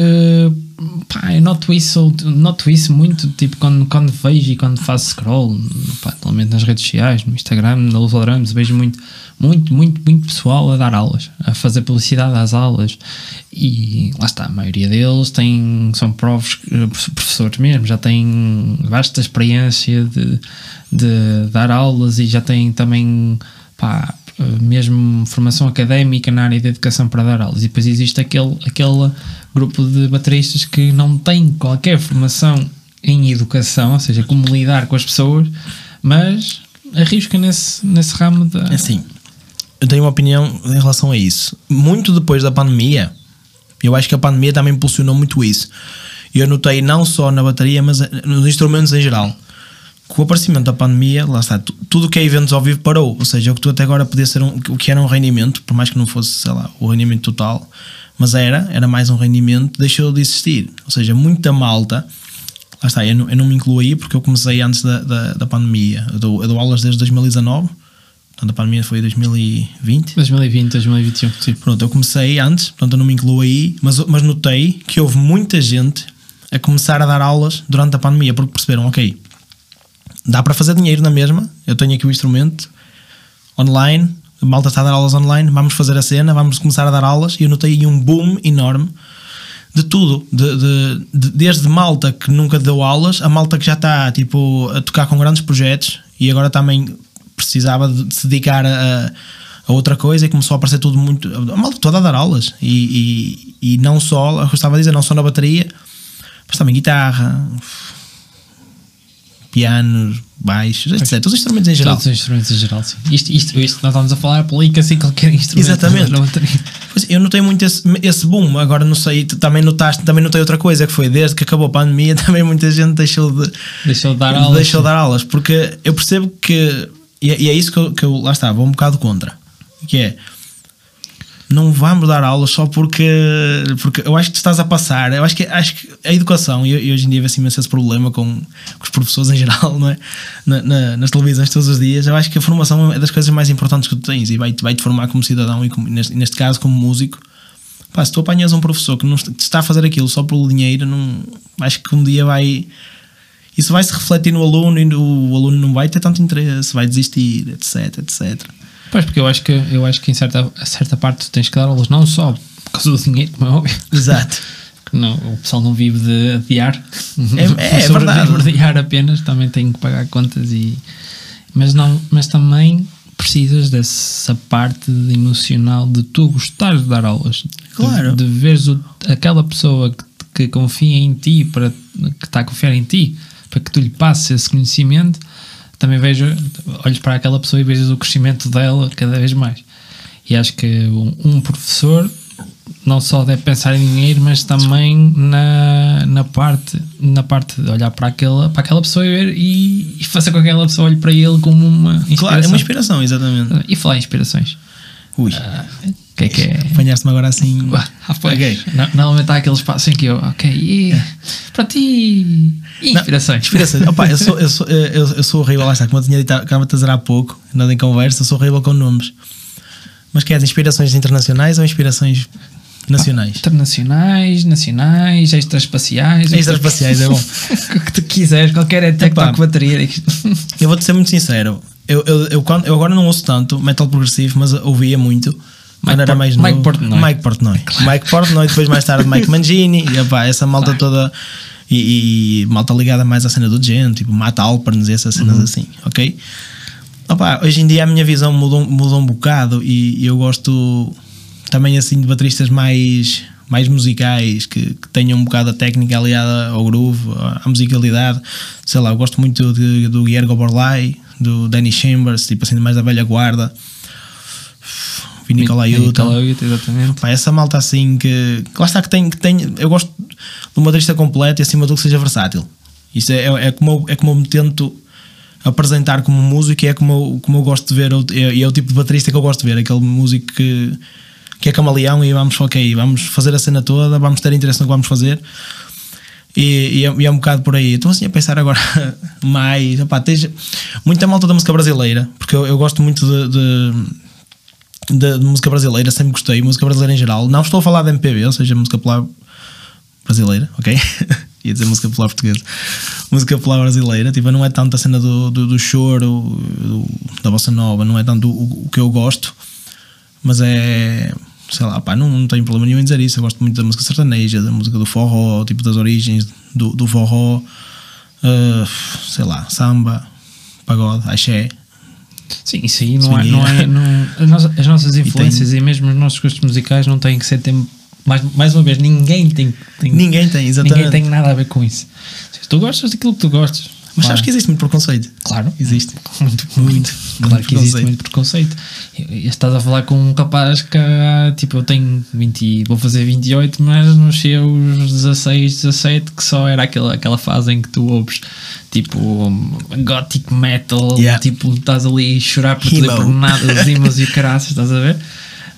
pá, eu noto isso, noto isso muito tipo quando, quando vejo e quando faço scroll, pá, normalmente nas redes sociais, no Instagram, na Drums, vejo muito, muito, muito, muito pessoal a dar aulas, a fazer publicidade às aulas. E lá está, a maioria deles tem, são profs, eh, professores mesmo, já têm vasta experiência de, de dar aulas e já têm também pá, mesmo formação académica na área de educação para dar aulas. E depois existe aquele, aquele grupo de bateristas que não tem qualquer formação em educação, ou seja, como lidar com as pessoas, mas arrisca nesse, nesse ramo da. É Assim, eu tenho uma opinião em relação a isso. Muito depois da pandemia, eu acho que a pandemia também impulsionou muito isso. Eu notei não só na bateria, mas nos instrumentos em geral. com o aparecimento da pandemia, lá está, tu- tudo que é eventos ao vivo parou. Ou seja, o que tu até agora podia ser um, o que era um rendimento, por mais que não fosse, sei lá, o rendimento total, mas era, era mais um rendimento, deixou de existir. Ou seja, muita malta. Lá está, eu não, eu não me incluo aí porque eu comecei antes da, da, da pandemia. Eu dou, eu dou aulas desde 2019, portanto a pandemia foi em 2020. 2020, 2021, tipo. Pronto, eu comecei antes, portanto eu não me incluo aí, mas, mas notei que houve muita gente a começar a dar aulas durante a pandemia, porque perceberam, ok, dá para fazer dinheiro na mesma, eu tenho aqui o instrumento online, malta está a dar aulas online, vamos fazer a cena, vamos começar a dar aulas, e eu notei um boom enorme de tudo, de, de- de- desde malta que nunca deu aulas, a malta que já está tipo, a tocar com grandes projetos e agora também precisava de se dedicar a, a outra coisa e começou a aparecer tudo muito. A malta toda a dar aulas e, e, e não só, eu estava a dizer, não só na bateria, mas também guitarra, pianos, baixos, etc. Os instrumentos em geral. Todos os instrumentos em geral, sim. Isto, isto, isto nós estamos a falar, aplica-se em qualquer instrumento. Exatamente. Bateria. Pois, eu notei muito esse, esse boom, agora não sei, também notaste, também notei outra coisa que foi desde que acabou a pandemia, [LAUGHS] também muita gente deixou de, Deixou de dar aulas. deixou de dar aulas, porque eu percebo que, e é, e é isso que eu, que eu lá está, vou um bocado contra, que é não vamos dar aulas só porque, porque eu acho que tu estás a passar, eu acho que, acho que a educação, e, e hoje em dia vê-se imenso esse problema com, com os professores em geral, não é? Na- na- nas televisões todos os dias, eu acho que a formação é das coisas mais importantes que tu tens e vai-te vai -te formar como cidadão e como- neste, neste caso como músico. Pá, se tu apanhas um professor que não est- que está a fazer aquilo só pelo dinheiro, não, acho que um dia vai. Isso vai se refletir no aluno e o aluno não vai ter tanto interesse, vai desistir, etc, etc. Pois, porque eu acho que, eu acho que em certa, certa parte tu tens que dar aulas não só por causa do dinheiro, como é óbvio. Exato. [LAUGHS] Não, o pessoal não vive de adiar. É- é Só verdade. vive de adiar apenas, também tem que pagar contas e. Mas, não, mas também precisas dessa parte emocional de tu gostares de dar aulas. De- Claro. De, veres o- aquela pessoa que, que confia em ti, para, que está a confiar em ti, para que tu lhe passes esse conhecimento. Também vejo, olhas para aquela pessoa e vejas o crescimento dela cada vez mais. E acho que um, um professor não só deve pensar em dinheiro, mas também na, na, parte, na parte de olhar para aquela, para aquela pessoa e, e, fazer com que aquela pessoa olhe para ele como uma inspiração. Claro, é uma inspiração, exatamente. E falar em inspirações. Ui, O que é que é? apanhaste-me agora assim. Ah, pois. Ok. No- Normalmente há aquele espaço em que eu, ok, e para ti, Não, inspirações. Inspirações. Opa, eu, sou, eu, sou, eu, eu sou horrível, lá está, como eu tinha dito, acaba de dizer há pouco, nada em conversa, eu sou horrível com nomes. Mas queres inspirações internacionais ou inspirações nacionais? Internacionais, nacionais, extraespaciais. Extraespaciais, é bom. [LAUGHS] o que tu quiseres, qualquer ET que bateria. Eu vou-te ser muito sincero. Eu, eu, eu, quando, eu agora não ouço tanto metal progressivo, mas ouvia muito. Quando era mais Mike novo. Portnoy. Mike Portnoy. Mike Portnoy, depois mais tarde Mike [LAUGHS] Mangini, e epá, essa malta toda. E, e malta ligada mais à cena do gente, tipo Matt Alperns e essas cenas assim, ok? Opa, hoje em dia a minha visão mudou, mudou um bocado e, e eu gosto também assim de bateristas mais, mais musicais que, que tenham um bocado a técnica aliada ao groove, à à musicalidade. Sei lá, eu gosto muito de- do Guilherme Borlai, do Danny Chambers, tipo assim, mais da velha guarda. Vini Colaiuta. Exatamente. Pá, essa malta assim que, que lá está que tem, que tem eu gosto de um baterista completo e acima de tudo que seja versátil isso é, é, é como eu, é como eu me tento apresentar como músico e é como eu, como eu gosto de ver é, é, é o tipo de baterista que eu gosto de ver aquele músico que, que é camaleão e vamos ok, vamos fazer a cena toda vamos ter interesse no que vamos fazer e, e, é, e é um bocado por aí. Estou assim a pensar agora [LAUGHS] mais. Opá, tens muita malta da música brasileira, porque eu, eu gosto muito de, de, de- de música brasileira, sempre gostei, música brasileira em geral. Não estou a falar de MPB, ou seja, música popular brasileira, ok? [LAUGHS] Ia dizer música popular portuguesa. Música popular brasileira, tipo, não é tanto a cena do, do, do choro, do- da bossa nova, não é tanto o, o que eu gosto, mas é. Sei lá, pá, não, não tenho problema nenhum em dizer isso. Eu gosto muito da música sertaneja, da música do forró, tipo das origens do, do forró, uh, sei lá, samba, pagode, axé. Sim, isso aí não é. Não é. não- as, nossas, as nossas influências e, mesmo os nossos gostos musicais não têm que ser. Tem, mais, mais uma vez, ninguém tem. tem Ninguém tem, exatamente. Ninguém tem nada a ver com isso. Se tu gostas daquilo que tu gostas, Mas Claro. sabes que existe muito preconceito. Claro, Existe. Muito, [LAUGHS] muito. Claro muito que existe muito preconceito. Estás a falar com um rapaz que, tipo, eu tenho 20, e- vou fazer 28, mas nos seus 16, 17, que só era aquela, aquela fase em que tu ouves, tipo, gothic metal, Yeah. tipo, estás ali a chorar por por nada, os [LAUGHS] imos e caraças, estás a ver?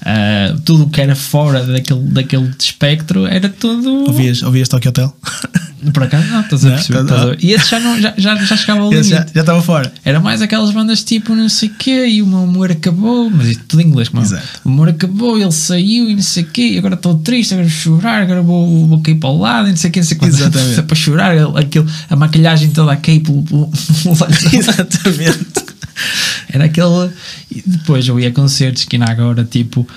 Ah, tudo o que era fora daquele, daquele espectro era tudo. Ouvias, ouvias Tokyo Hotel? [LAUGHS] Por acaso não, estás a Não, perceber? ver? E esse já, não, já, já, já chegava ao limite. já já estava fora. Era mais aquelas bandas tipo não sei o quê e o meu amor acabou, mas isto tudo em inglês, é? Exato. o amor acabou, ele saiu e não sei o quê, e agora estou triste, agora vou chorar, agora vou, vou cair para o lado, e não sei o quê, não sei quanto. Exatamente. [LAUGHS] para chorar, aquilo, a maquilhagem toda a cair pelo, pelo, [LAUGHS] pelo olho. Exatamente. Era aquele. E depois eu ia a concertos que ainda agora, tipo,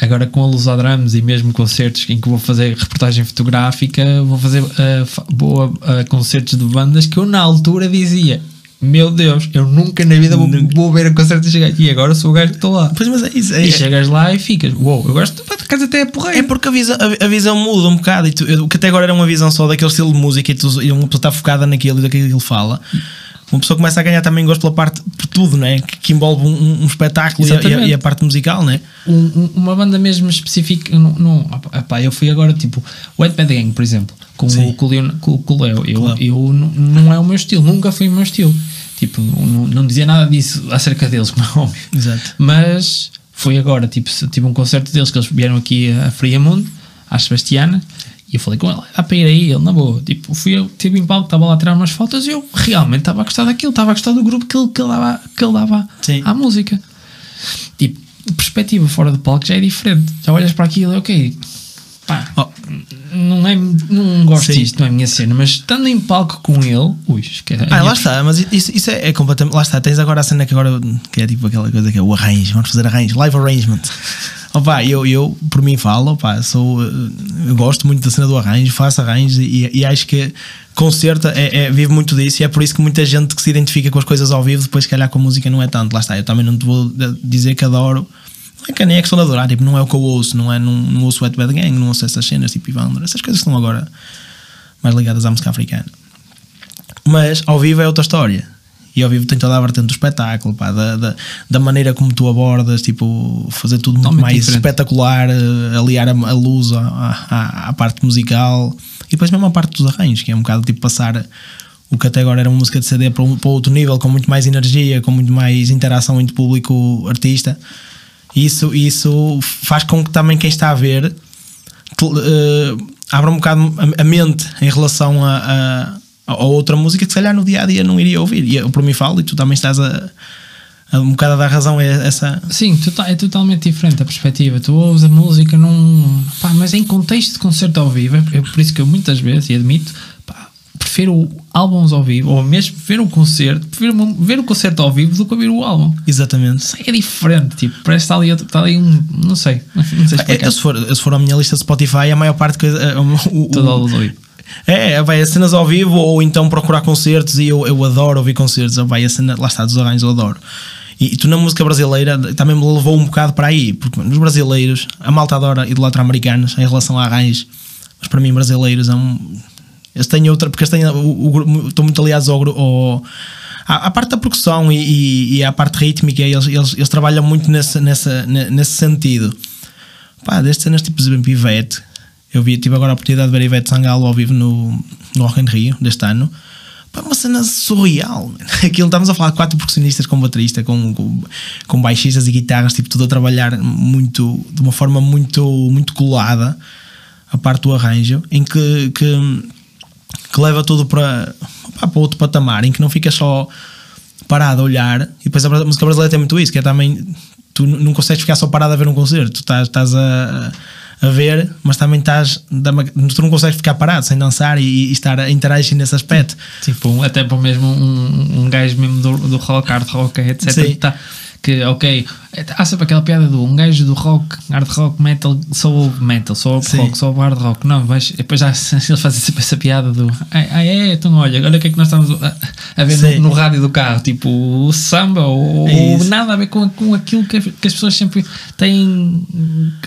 agora com a luz a drums e mesmo concertos em que vou fazer reportagem fotográfica, vou fazer uh, fa- vou a, a concertos de bandas que eu na altura dizia. Meu Deus, eu nunca na vida vou, Nunca. vou ver a concerto e chegar. E agora sou o gajo que estou lá. Pois, mas é isso. É, E chegas lá e ficas, uou, eu gosto de casa até é porreiro. É porque a visão, a, a visão muda um bocado. E tu, eu- o que até agora era uma visão só daquele estilo de música e, tu, e uma pessoa está focada naquilo e daquilo que ele fala. Uma pessoa começa a ganhar também gosto pela parte, por tudo, né? que, que envolve um, um espetáculo e a, e, a, e parte musical, né? um- um- uma banda mesmo específica. Não, não, opá, opá, eu fui agora tipo Ed Bad Gang, por exemplo, com Sim. o, com o com, o Leo. Eu, Claro. eu não, não é o meu estilo, nunca foi o meu estilo. Tipo, não, não- não dizia nada disso acerca deles, [LAUGHS] como é óbvio. Exato. Mas foi agora, tipo, tive um concerto deles que eles vieram aqui a Friamundo, à Sebastiana, e eu falei com ele, dá para ir aí, ele na boa. Tipo, fui eu, tive em palco, estava lá a tirar umas fotos e eu realmente estava a gostar daquilo, estava a gostar do grupo que ele, que ele dava, que ele dava Sim. à música. Tipo, perspectiva fora do palco já é diferente. Já olhas para aquilo ok, pá, Oh. não, é, não gosto Sim. disto, não é a minha cena, mas estando em palco com ele, ui, esquece. Ah, minha lá está, mas isso, isso é, é completamente. Lá está, tens agora a cena que agora que é tipo aquela coisa que é o arranjo, vamos fazer arranjo, live arrangement. Opa, eu, eu por mim falo, opa, sou, eh, gosto muito da cena do arranjo, faço arranjos e, e acho que concerto é, é, vive muito disso e é por isso que muita gente que se identifica com as coisas ao vivo, depois se calhar com a música não é tanto. Lá está, eu também não te vou dizer que adoro. Não é que nem é questão de adorar, tipo, não é o que eu ouço, não, é, não, não ouço Wet Bad Gang, não ouço essas cenas tipo Ivandro, essas coisas que estão agora mais ligadas à música africana. Mas ao vivo é outra história. E ao vivo tem toda a vertente do espetáculo, pá, da, da, da maneira como tu abordas, tipo, fazer tudo muito Totalmente mais diferente. espetacular, eh, aliar a, a luz à, à, à parte musical e depois mesmo a parte dos arranjos, que é um bocado tipo passar o que até agora era uma música de CD para, um, para outro nível, com muito mais energia, com muito mais interação entre público-artista. Isso, isso faz com que também quem está a ver te- eh, abra um bocado a, a mente em relação a, a, a outra música que se calhar no dia a dia não iria ouvir. E eu por mim falo e tu também estás a, a um bocado a dar razão a essa. Sim, é totalmente diferente a perspectiva. Tu ouves a música num. Pá, mas em contexto de concerto ao vivo, é por isso que eu muitas vezes, e admito, pá, prefiro álbuns ao vivo, ou mesmo ver um concerto, prefiro ver o concerto ao vivo do que ouvir o álbum. Exatamente. Isso é diferente, tipo, parece que está ali, está ali um. Não sei, [LAUGHS] não sei É, se, for, se for a minha lista de Spotify, a maior parte que. o- o- Todo vivo. É, vai a cenas ao vivo ou então procurar concertos e eu, eu adoro ouvir concertos. Vai a cena, lá está, dos arranjos eu adoro. E, e tu na música brasileira também me levou um bocado para aí, porque nos brasileiros, a malta adora idolatra americanos em relação a arranjos, mas para mim, brasileiros é um. Eles têm outra, porque eles têm, o, o estão muito aliados ao, ao à parte da percussão e, e, e à parte rítmica, eles, eles, eles trabalham muito nesse, nessa, ne- nesse sentido. Pá, desde cenas tipo, por exemplo, Ivete, eu vi, tive agora a oportunidade de ver Ivete Sangalo ao vivo no, no Rock in Rio deste ano. Pá, uma cena surreal. [LAUGHS] Aquilo, estamos a falar de quatro percussionistas com baterista, com, com, com baixistas e guitarras, tipo, tudo a trabalhar muito, de uma forma muito, muito colada, a parte do arranjo, em que, que, que leva tudo para, pá, para outro patamar, em que não fica só parado a olhar. E depois a a música brasileira tem muito isso, que é também tu não consegues ficar só parado a ver um concerto, tu estás, estás a, a ver, mas também estás tu não consegues ficar parado sem dançar e, e estar a interagir nesse aspecto. Tipo, até para mesmo um, um gajo mesmo do, do rock, hard rock, etc. Sim. Tá, que, ok, há sempre aquela piada do um gajo do rock, hard rock, metal, só ouve metal, só ouve rock, só ouve hard rock. Não, mas depois já, [LAUGHS] eles fazem sempre essa piada do ah, é, então olha, olha o que é que nós estamos a, a ver no, no rádio do carro, tipo o samba ou, É ou nada a ver com, com aquilo que, que as pessoas sempre têm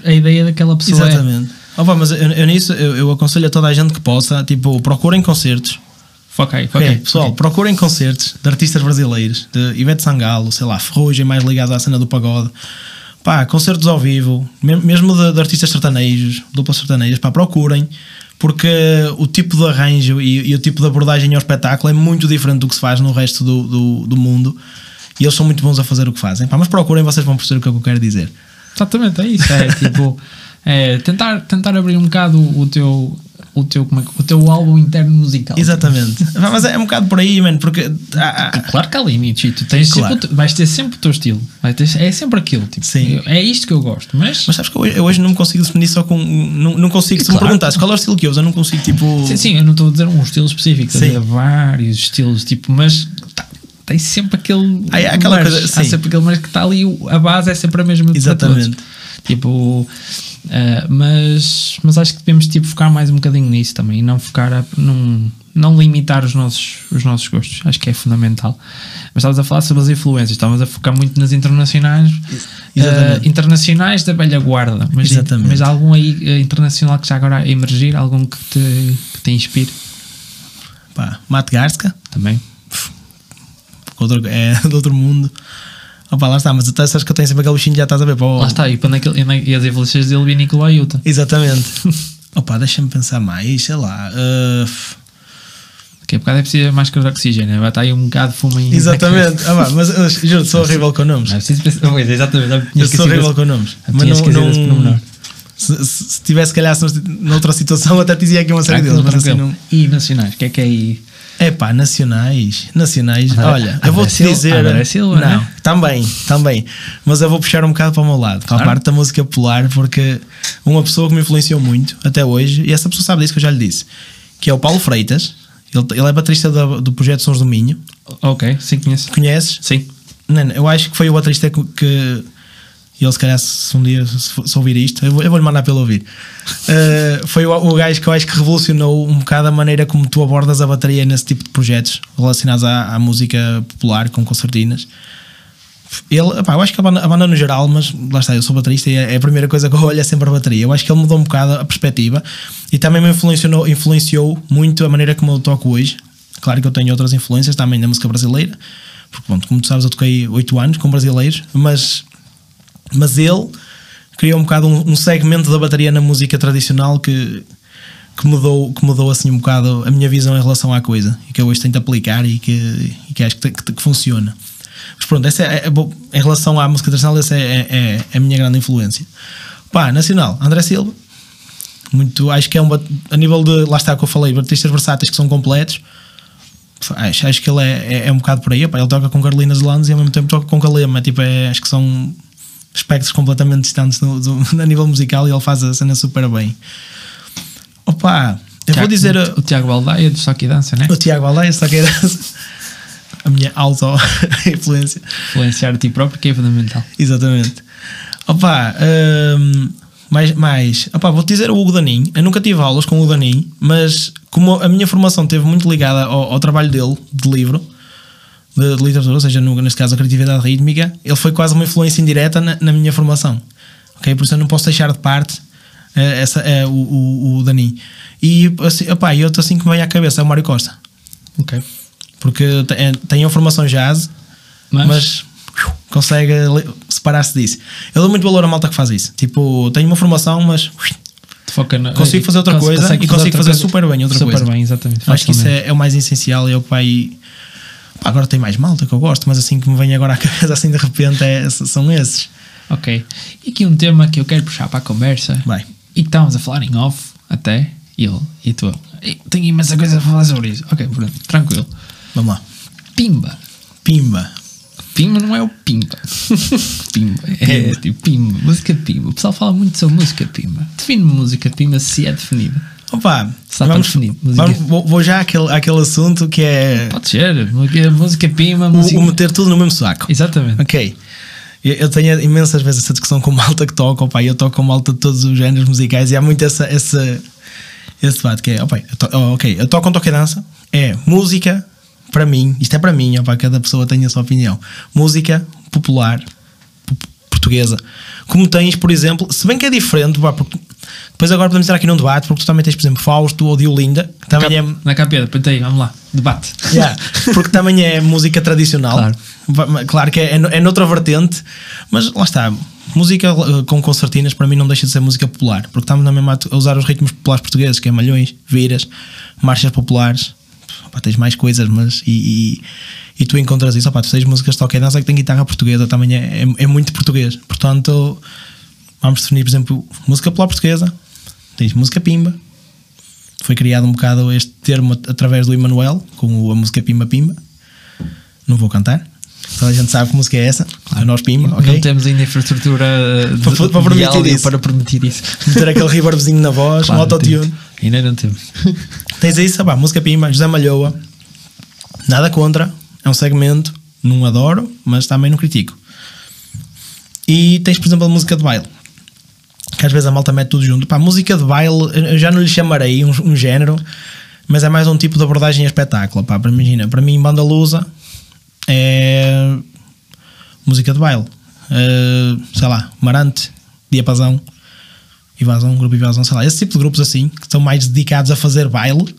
a ideia daquela pessoa. é. Exatamente. Opa, mas eu, eu nisso eu, eu aconselho a toda a gente que possa, tipo, procurem concertos, Foca aí, foca Ok, aí. pessoal, procurem concertos de artistas brasileiros, de Ivete Sangalo, sei lá, Ferrugem, mais ligado à cena do pagode. Pá, concertos ao vivo, me- mesmo de, de artistas sertanejos, duplas sertanejas, pá, procurem, porque o tipo de arranjo e, e o tipo de abordagem ao espetáculo é muito diferente do que se faz no resto do, do, do mundo e eles são muito bons a fazer o que fazem. Pá, mas procurem, vocês vão perceber o que é que eu quero dizer. Exatamente, é isso. É tipo, [LAUGHS] é, tentar, tentar abrir um bocado o teu, o teu, como é o teu álbum interno musical. Exatamente. Mas é um bocado por aí, mano, porque. há- há- Claro que há limites e tu tens Claro. sempre vais ter sempre o teu estilo. Ter- é sempre aquilo. Tipo, Sim. é isto que eu gosto. Mas, Mas sabes que eu hoje, eu hoje não me consigo definir só com. Não, não consigo. Se me Claro. perguntasses qual é o estilo que eu uso, eu não consigo, tipo. sim, sim, eu não estou a dizer um estilo específico, estou a Sim. dizer vários estilos, tipo, mas tá- tem sempre aquele. Ah, é aquela coisa, Há sim. sempre aquele mas que está ali, a base é sempre a mesma Exatamente. Tipo, ah, mas, mas acho que devemos tipo, focar mais um bocadinho nisso também e não focar a, num, não limitar os nossos, os nossos gostos. Acho que é fundamental. Mas estavas a falar sobre as influências, estavas a focar muito nas internacionais, ah, internacionais da velha guarda. Mas, Exatamente. mas há algum aí ah, internacional que já agora a emergir, algum que te, que te inspire Pá, Matt Garska, também? outro, é [LAUGHS] de outro mundo. Opa, lá está, mas tu sabes que eu tenho sempre aquele bichinho, já estás a ver? Pô, Lá está, e, quando aquele, e as influências dele vi Nicolau Yuta. Exatamente. [LAUGHS] Opa, deixa-me pensar mais, sei lá. uh, Daqui a bocado é preciso mais que oxigênio, vai estar aí um bocado de fumo em. exatamente. [LAUGHS] Ah, mas eu juro, sou horrível com nomes. Não é preciso pensar. Pois, exatamente. Eu sou horrível com nomes. esquecido desse pormenor. se, se, se tivesse, se calhar, se noutra situação, [LAUGHS] até dizia aqui uma série deles, mas assim não. E nacionais, o que é que é aí? É pá, nacionais. Nacionais. Olha, eu vou-te dizer. André Silva, não, né? também, também. Mas eu vou puxar um bocado para o meu lado, para a parte da música popular, porque uma pessoa que me influenciou muito até hoje, e essa pessoa sabe disso que eu já lhe disse, que é o Paulo Freitas. Ele, ele é baterista do, do projeto Sons do Minho. Ok, sim, conheço. Conheces? Sim. Não, não, eu acho que foi o baterista que, que ele se calhar se um dia se, ouvir isto, eu vou- vou-lhe mandar para ele ouvir. Uh, foi o, o gajo que eu acho que revolucionou um bocado a maneira como tu abordas a bateria nesse tipo de projetos relacionados à, à música popular com concertinas. Ele, eu acho que a banda, a banda no geral, mas lá está, eu sou baterista e é, é a primeira coisa que eu olho é sempre a bateria. Eu acho que ele mudou um bocado a perspectiva e também me influenciou, influenciou muito a maneira como eu toco hoje. Claro que eu tenho outras influências também da música brasileira, porque, como tu sabes, eu toquei 8 anos com brasileiros, mas, mas ele criou um bocado um, um segmento da bateria na música tradicional que, que, mudou, que mudou assim um bocado a minha visão em relação à coisa e que eu hoje tento aplicar e que, e que acho que, que, que funciona. Mas pronto, essa é, é, bom, em relação à música tradicional, essa é, é, é a minha grande influência. Pá, nacional, André Silva, muito, acho que é um a nível de, lá está que eu falei, bateristas versáteis que são completos. Acho, acho que ele é, é, é um bocado por aí. Ele toca com Carolinas Landes e ao mesmo tempo toca com Calema. Tipo, é, acho que são espectros completamente distantes no, do, [LAUGHS] a nível musical e ele faz a cena super bem. Opa, eu vou Tiago- dizer uh, O Tiago Baldaia do Só que Dança, né? o Tiago Aldeia, só que era a minha auto-influência. [LAUGHS] Influenciar a ti próprio, que é fundamental. Exatamente. Opa, hum, mais, mais opa, vou-te dizer o Hugo Danin. Eu nunca tive aulas com o Danin, mas como a minha formação esteve muito ligada ao, ao trabalho dele, de livro, de, de literatura, ou seja, no, neste caso a criatividade rítmica, ele foi quase uma influência indireta na, na minha formação. Ok? Por isso eu não posso deixar de parte eh, essa, eh, o, o, o Danin. E assim, opa, e outro assim que me vem à cabeça é o Mário Costa. Ok. Porque te- eh, tem a formação jazz, Mas, mas consegue separar-se disso. Eu dou muito valor à malta que faz isso. Tipo, tenho uma formação, mas na, consigo fazer outra cons- coisa e consigo fazer coisa super bem outra super coisa. bem, exatamente. acho que isso é, é o mais essencial e é o que vai. Agora tem mais malta que eu gosto, mas assim que me vem agora à [LAUGHS] cabeça, assim de repente, é- são esses. Ok. E aqui um tema que eu quero puxar para a conversa. Vai. E que estávamos a falar em off até. E ele e tu. "Ei, Tenho imensa coisa a falar sobre isso. Ok, pronto, tranquilo. Vamos lá. Pimba. Pimba. Pimba não é o Pimba. [LAUGHS] pimba. É tipo Pimba. Música Pimba. O pessoal fala muito sobre música Pimba. Define música Pimba se é definida. Opa, Está definir, música. vamos- vou, vou já àquele, àquele assunto que é Pode ser. Música- Música Pimba, o, música. o meter tudo no mesmo saco. Exatamente. Ok. Eu, tenho imensas vezes essa discussão com [LAUGHS] malta que toca, opa, eu toco com malta de todos os géneros musicais e há muito essa, essa, esse debate que é, opa, eu to, oh, ok, eu toco com toque dança, é música, para mim, isto é para mim, opa, cada pessoa tem a sua opinião, música popular, po- portuguesa, como tens, por exemplo, se bem que é diferente, pá, porque Depois agora podemos entrar aqui num debate, porque tu também tens, por exemplo, Fausto ou Diolinda, que também é. Na capeta, põe aí, vamos lá, debate. Yeah, porque também é música tradicional. Claro. Claro que é, é noutra vertente, mas lá está. Música eh, com concertinas para mim não deixa de ser música popular, porque estamos na mesma a usar os ritmos populares portugueses, que é malhões, viras, marchas populares. Tens mais coisas, mas. E, e, e tu encontras isso. Opá, tu tens músicas de toque dança que tem guitarra portuguesa, também é, é, é muito português. Portanto, vamos definir, por exemplo, música popular portuguesa, tens música pimba, foi criado um bocado este termo at- através do Emanuel, com a música Pimba Pimba. Não vou cantar. Toda a gente sabe que música é essa. A nós Pimba? Não temos ainda infraestrutura de, Para- para permitir isso. para permitir isso. Meter aquele reverbzinho na voz, Claro, um autotune. Ainda não temos. [LAUGHS] Tens isso, pá, música Pimba, José Malhoa. Nada contra. É um segmento. Não adoro, mas também não critico. E tens, por exemplo, a música de baile. Que às vezes a malta mete tudo junto. Pá, música de baile, eu já não lhe chamarei um, um género, mas é mais um tipo de abordagem a espetáculo. Pá, imagina, para mim, banda lusa é música de baile. Eh, sei lá, Marante, Diapasão, Invasão, Grupo Invasão, sei lá, esse tipo de grupos assim, que estão mais dedicados a fazer baile,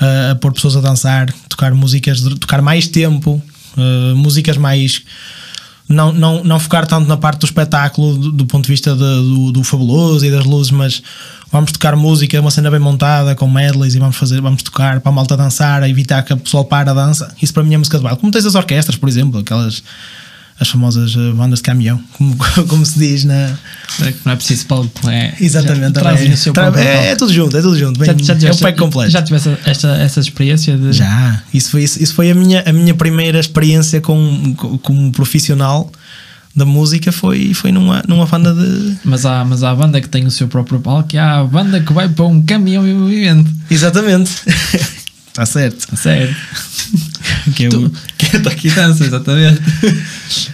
a- a pôr pessoas a dançar, tocar músicas, tocar mais tempo, eh, músicas mais. Não, não, não focar tanto na parte do espetáculo do, do ponto de vista de- do, do fabuloso e das luzes, mas vamos tocar música, uma cena bem montada, com medleys e vamos fazer, vamos tocar para a malta dançar, a evitar que o pessoal pare a dança. Isso para mim é música de baile. Como tens as orquestras, por exemplo, aquelas as famosas eh, bandas de caminhão, como, [LAUGHS] como se diz na, Não é preciso palco, é. Exatamente, já trazem é, o seu tra- é, palco. é tudo junto, é tudo junto. Bem, Já, já é o tiveste, pack completo. já tiveste esta, essa experiência de. Já, isso foi, isso, isso foi a, minha, a minha primeira experiência com, com- como profissional da música foi, foi numa, numa banda de. Mas há, mas há a banda que tem o seu próprio palco e há a banda que vai para um caminhão em movimento. Exatamente. [LAUGHS] Está certo. A Sério. [LAUGHS] Que é o- Tu, que é e dança, exatamente.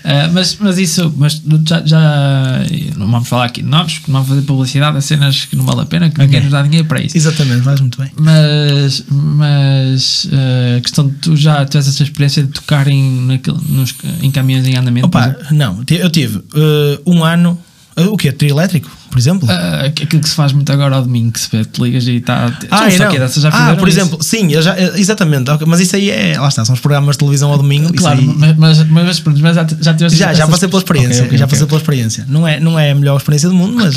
Ah, [LAUGHS] mas, mas isso, mas já, já não vamos falar aqui de nomes, não vamos fazer publicidade a cenas que não vale a pena, que ninguém nos dá dinheiro para isso. Exatamente, faz muito bem. Mas, mas ah, a questão de tu já tiveste essa experiência de tocar em, naquele, nos, em caminhões em andamento. Opa, não, eu tive eh, um ano. Eh, o quê? Trio elétrico, por exemplo? Ah, aquilo que se faz muito agora ao domingo, que se vê, te ligas e está. Ah, não. que dessas já ah, por isso. exemplo, sim, eu já, eh, exatamente, mas isso aí é, lá está, são os programas de televisão ao domingo. Claro, aí- mas, mas, mas, já, já tiveste Já, já passei pela experiência, Ok, ok, já passei pela experiência. Não é, não é a melhor experiência do mundo, mas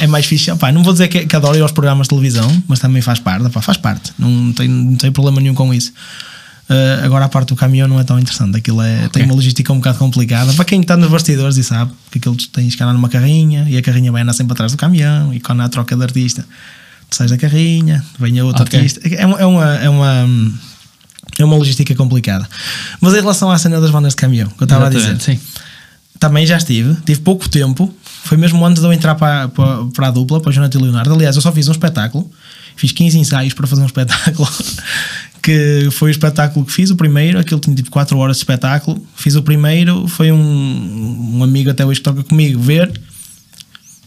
é, é mais fixe. Opá, não vou dizer que, que adoro ir aos programas de televisão, mas também faz parte, opá, faz parte. Não tenho, não tenho problema nenhum com isso. Uh, agora a parte do caminhão não é tão interessante. Aquilo é, tem uma logística um bocado complicada. Para quem está nos bastidores e sabe que aquilo tens que andar numa carrinha e a carrinha vai andar sempre atrás do caminhão e quando há troca de artista, tu sais da carrinha, vem a outro Ok. artista. É, uma- é uma, é uma é uma logística complicada. Mas em relação à cena das bandas de caminhão, que eu estava a dizer, Sim. também já estive, tive pouco tempo, foi mesmo antes de eu entrar para, para, para a dupla, para o Jonathan e Leonardo. Aliás, eu só fiz um espetáculo, fiz 15 ensaios para fazer um [LAUGHS] espetáculo, que foi o espetáculo que fiz, o primeiro, aquilo tinha tipo 4 horas de espetáculo. Fiz o primeiro, foi um, um amigo até hoje que toca comigo ver,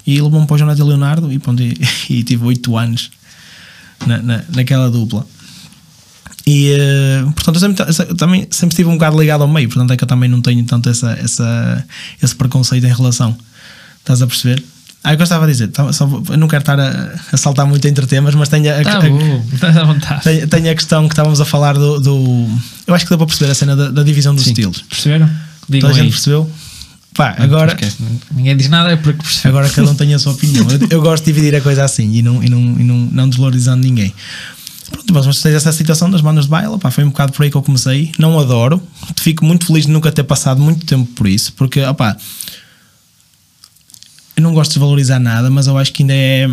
e levou-me para o Jonathan e Leonardo, e, pronto, e, [LAUGHS] e tive 8 anos na, na, naquela dupla. E eh, portanto, eu sempre, também sempre estive um bocado ligado ao meio, portanto, é que eu também não tenho tanto essa, essa, esse preconceito em relação. Estás a perceber? Ah, eu gostava de dizer, tá- só eu não quero estar a, a saltar muito entre temas, mas tenho a, Tá a- estás à vontade. tenho, tenho a questão que estávamos a falar do. do- eu acho que deu para perceber a cena da, da divisão dos Sim. estilos. Perceberam? Digam Toda a aí. gente percebeu? Pá, agora, Esquece, ninguém diz nada é porque percebeu. agora cada um tem a sua [LAUGHS] opinião. Eu, eu gosto de dividir a coisa assim e não, e não, e não, não desvalorizando ninguém. Pronto, mas mas tens essa situação das bandas de baile, pá, foi um bocado por aí que eu comecei. Não adoro, fico muito feliz de nunca ter passado muito tempo por isso, porque, opá, eu não gosto de desvalorizar nada, mas eu acho que ainda é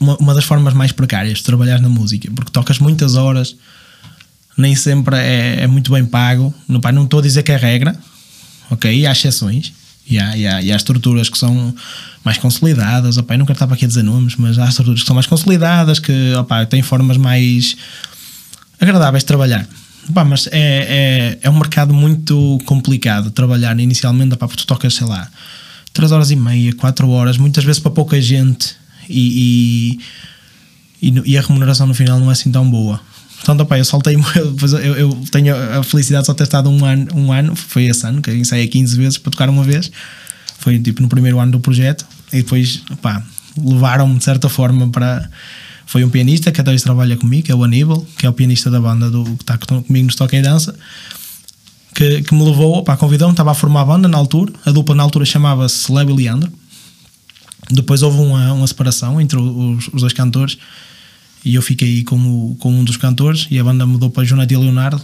uma, uma das formas mais precárias de trabalhar na música, porque tocas muitas horas, nem sempre é, é muito bem pago. Não, não estou a dizer que é regra, ok? Há exceções e há, e há, e há estruturas que são mais consolidadas. Opá, eu não quero estar aqui a dizer nomes, mas há estruturas que são mais consolidadas, que opá, têm formas mais agradáveis de trabalhar. Opá, mas é, é, é um mercado muito complicado trabalhar inicialmente, opá, porque tu tocas, sei lá, 3 horas e meia, 4 horas, muitas vezes para pouca gente e, e, e no- e a remuneração no final não é assim tão boa. Portanto, opá, eu saltei, eu, eu tenho a felicidade de só ter estado um ano, um ano, foi esse ano, que ensaiei 15 vezes para tocar uma vez. Foi tipo no primeiro ano do projeto. e depois, levaram-me de certa forma para. Foi um pianista que até hoje trabalha comigo, que é o Aníbal, que é o pianista da banda do, que está comigo nos Toque e Dança, que, que me levou, pá, convidou-me, estava a formar a banda na altura, a dupla na altura chamava-se Leo e Leandro. Depois houve uma, uma separação entre os, os dois cantores e eu fiquei como, como um dos cantores e a banda mudou para Jonathan Leonardo,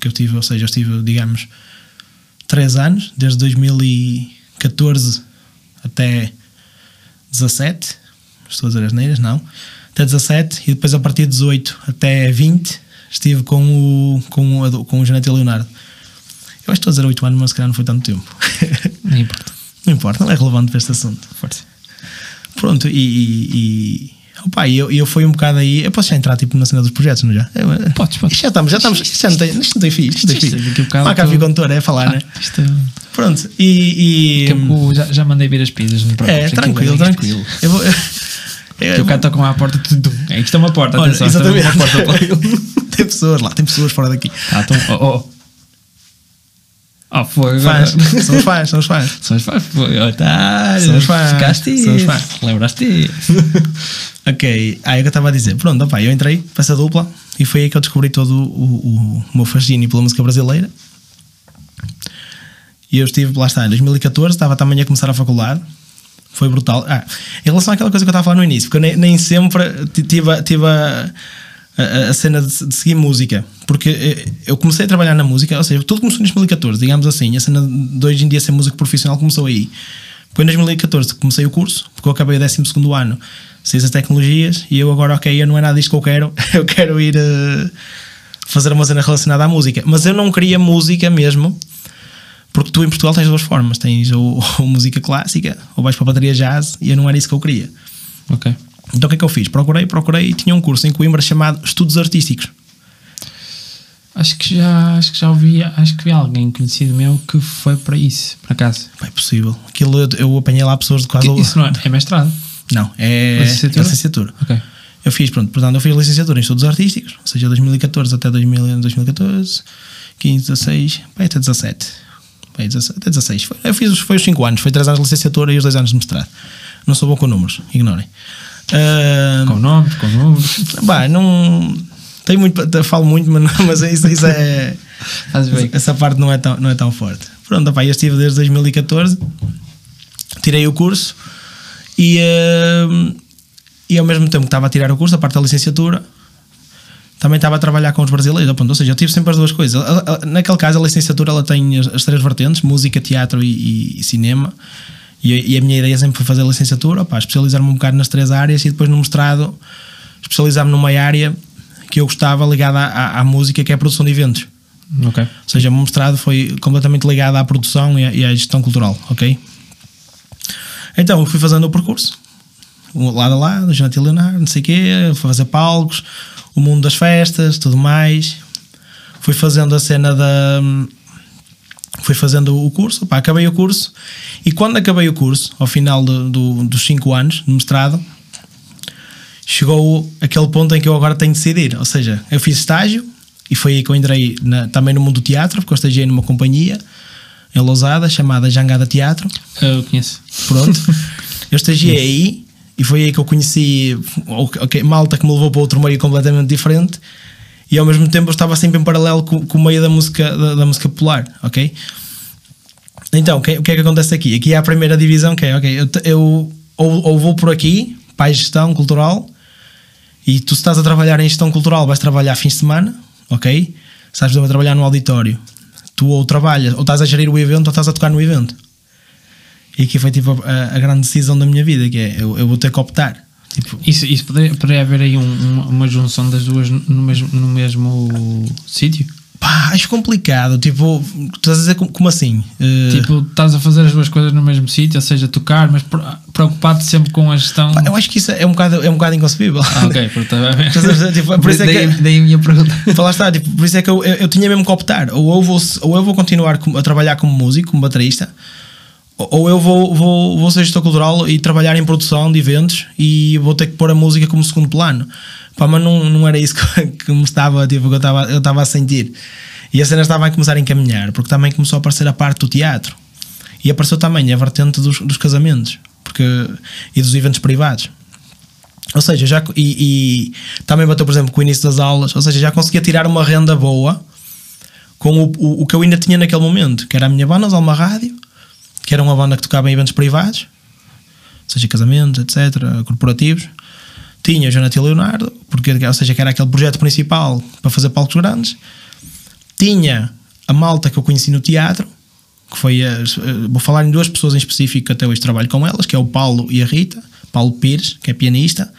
que eu tive, ou seja, eu estive, digamos, três anos, desde 2014 até 17, estou a dizer as neiras, não, até 17 e depois a partir de 18 até 20 estive com o, com o, com o Jonathan Leonardo. Eu acho que estou a dizer 8 anos, mas se calhar não foi tanto tempo. [LAUGHS] Não importa. Não importa, não é relevante para este assunto. Força. Pronto, e, e, e opa, eu, eu fui um bocado aí. Eu posso já entrar tipo na cena dos projetos, não já? Eu, Podes, podes. Isto já estamos, já estamos. Isto já não tem, isto não tem fio. Isto não tem Isto- fio. daqui a bocado Marca a tu- contor, é falar, né? Ah, isto, Pronto, e. pouco já, já mandei vir as pizzas, te e é, aquilo tranquilo, é tranquilo. Eu vou. Eu, Que o cara está com a porta. É, isto é uma porta, Olha, atenção. é exatamente. Uma porta [LAUGHS] tem pessoas lá, tem pessoas fora daqui. Ah, então, oh, oh. Oh, foi. Fãs, são os fãs, são os fãs. São os fãs, foi, otário. São os fãs, Ficaste são os fãs. Lembraste? [LAUGHS] Ok, aí eu estava a dizer, pronto, opa, eu entrei para essa dupla e foi aí que eu descobri todo o, o, o meu fascínio pela música brasileira. E eu estive, lá está, em 2014, estava também a começar a faculdade. Foi brutal. Ah, em relação àquela coisa que eu estava a falar no início, porque eu nem, nem sempre ti- tive, tive a, a, a cena de, de seguir música. Porque eh, eu comecei a trabalhar na música, ou seja, tudo começou em 2014, digamos assim. A cena de hoje em dia ser músico profissional começou aí. Foi em 2014 que comecei o curso, porque eu acabei o 12 ano, Ciências Tecnologias, e eu agora, ok, eu não é nada disto que eu quero, [LAUGHS] eu quero ir eh, fazer uma cena relacionada à música. Mas eu não queria música mesmo, porque tu em Portugal tens duas formas: tens ou, [LAUGHS] ou música clássica, ou vais para a bateria jazz, e eu não era isso que eu queria. Ok. Então o que é que eu fiz? Procurei, procurei e tinha um curso em Coimbra chamado Estudos Artísticos. Acho que já, acho que já ouvi, acho que vi alguém conhecido meu que foi para isso, por acaso. É possível. Aquilo eu, eu apanhei lá pessoas de quase. Que isso não é, é mestrado? Não, é Licenciatura? licenciatura. Ok. Eu fiz, pronto, portanto, eu fiz licenciatura em estudos artísticos, ou seja, 2014 até 2000, 2014, 15, 16, pá, até 17. Pá, 17 até 16. Foi, eu fiz foi os 5 anos, foi 3 anos de licenciatura e os 2 anos de mestrado. Não sou bom com números, ignorem. Ah, Com nomes, com números. Bah, não. Tenho muito, falo muito, mas, não- mas isso, isso é. Bem. Essa parte não é tão, não é tão forte. Pronto, opá, eu estive desde 2014, tirei o curso e, eh, e ao mesmo tempo que estava a tirar o curso, a parte da licenciatura, também estava a trabalhar com os brasileiros. Pronto, ou seja, eu tive sempre as duas coisas. Naquele caso, a licenciatura ela tem as, as três vertentes: música, teatro e, e- e cinema. E, a- e a minha ideia sempre foi fazer a licenciatura, especializar-me um bocado nas três áreas e depois no mestrado especializar-me numa área que eu gostava ligada à, à- à música, que é a produção de eventos. Ok. Ou seja, o meu mestrado foi completamente ligado à produção e à, e à gestão cultural, ok? Então, eu fui fazendo o percurso, lado a lado, Jonathan Leonardo, não sei o quê, fui fazer palcos, o mundo das festas, tudo mais. Fui fazendo a cena da. Fui fazendo o curso, pá, acabei o curso, e quando acabei o curso, ao final do- do- dos 5 anos de mestrado, chegou aquele ponto em que eu agora tenho de decidir. Ou seja, eu fiz estágio e foi aí que eu entrei na- também no mundo do teatro, porque eu estagiei numa companhia em Lousada chamada Jangada Teatro. Eu conheço. Pronto. [LAUGHS] eu estagiei aí e foi aí que eu conheci ok, malta que me levou para outro meio completamente diferente. E ao mesmo tempo eu estava sempre em paralelo com, com o meio da música, da, da música popular, ok? Então, o que, o que é que acontece aqui? Aqui é a primeira divisão que é, ok, eu, eu ou, ou vou por aqui, para a gestão cultural, e tu se estás a trabalhar em gestão cultural, vais trabalhar fins de semana, ok? Se estás a trabalhar no auditório, tu ou trabalhas, ou estás a gerir o evento, ou estás a tocar no evento. E aqui foi tipo a, a grande decisão da minha vida, que é, eu, eu vou ter que optar. Tipo, Isso, isso poderia, poderia haver aí um- uma, uma junção das duas no mesmo, no mesmo sítio? pá, acho complicado, tipo, tu estás a dizer como, como assim? Eh, Tipo, estás a fazer as duas coisas no mesmo sítio, ou seja, tocar, mas pre- preocupado sempre com a gestão. pá, eu acho que isso é um bocado, é um bocado inconcebível. Ah, ok, [LAUGHS] portanto, ver? Tipo, por isso é que- daí a minha pergunta. [LAUGHS] Está, tipo, por isso é que eu, eu, eu tinha mesmo que optar. Ou eu vou, ou eu vou continuar a trabalhar como músico, como baterista, ou eu vou, vou, vou ser gestor cultural e trabalhar em produção de eventos e vou ter que pôr a música como segundo plano. Pá, mas não, não era isso [LAUGHS] que, que me estava, tipo, que eu estava, eu estava a sentir. E a cena estava a começar a encaminhar, porque também começou a aparecer a parte do teatro. E apareceu também a vertente dos, dos casamentos. porque, e dos eventos privados. Ou seja, já, e, e também bateu, por exemplo, com o início das aulas, ou seja, já conseguia tirar uma renda boa com o, o, o que eu ainda tinha naquele momento, que era a minha banda, Alma Rádio, que era uma banda que tocava em eventos privados, seja casamentos, etc., corporativos. Tinha o Jonathan Leonardo, porque, ou seja, que era aquele projeto principal para fazer palcos grandes. Tinha a malta que eu conheci no teatro, que foi a, vou falar em duas pessoas em específico que até hoje trabalho com elas, que é o Paulo e a Rita. Paulo Pires, que é pianista,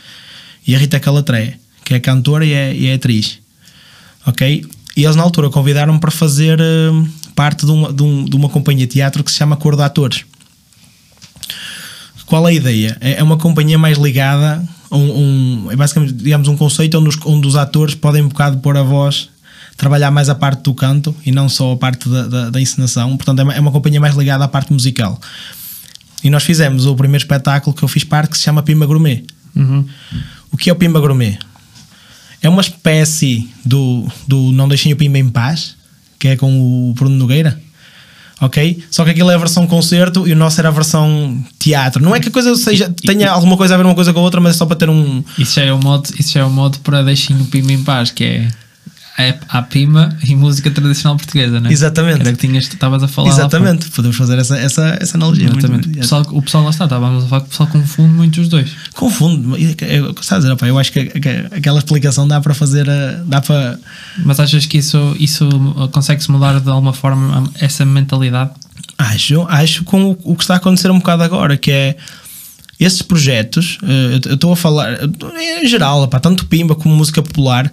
e a Rita Calatré, que é cantora e é, e é atriz. Ok? E eles na altura convidaram-me para fazer uh, parte de uma, de, um, de uma companhia de teatro que se chama Cor de Atores. Qual é a ideia? É, é uma companhia mais ligada a um, um, é basicamente, digamos, um conceito onde os, onde os atores podem um bocado pôr a voz, trabalhar mais a parte do canto e não só a parte da, da, da encenação. Portanto, é uma, é uma companhia mais ligada à parte musical. E nós fizemos o primeiro espetáculo que eu fiz parte que se chama Pimba Gourmet. Uhum. O que é o Pimba Gourmet? É uma espécie do, do Não Deixem o Pimba em Paz, que é com o Bruno Nogueira. Ok? Só que aquilo é a versão concerto e o nosso era a versão teatro. Não é que a coisa seja, tenha alguma coisa a ver uma coisa com a outra, mas é só para ter um. Isso já é o modo, isso já é o modo para deixem o Pimba em paz, que é a pima e música tradicional portuguesa, não é? Exatamente. Era que estavas a falar. Exatamente, podemos fazer essa, essa, essa analogia. Exatamente. O pessoal, o pessoal lá está, estávamos a falar que o pessoal confunde muito os dois. Confunde, eu, sabes, opa, eu acho que, que, aquela explicação dá para fazer, dá para. Mas achas que isso, isso consegue-se mudar de alguma forma essa mentalidade? Acho, acho com o, o que está a acontecer um bocado agora, que é esses projetos, eh, eu estou a falar em geral, opa, tanto Pimba como música popular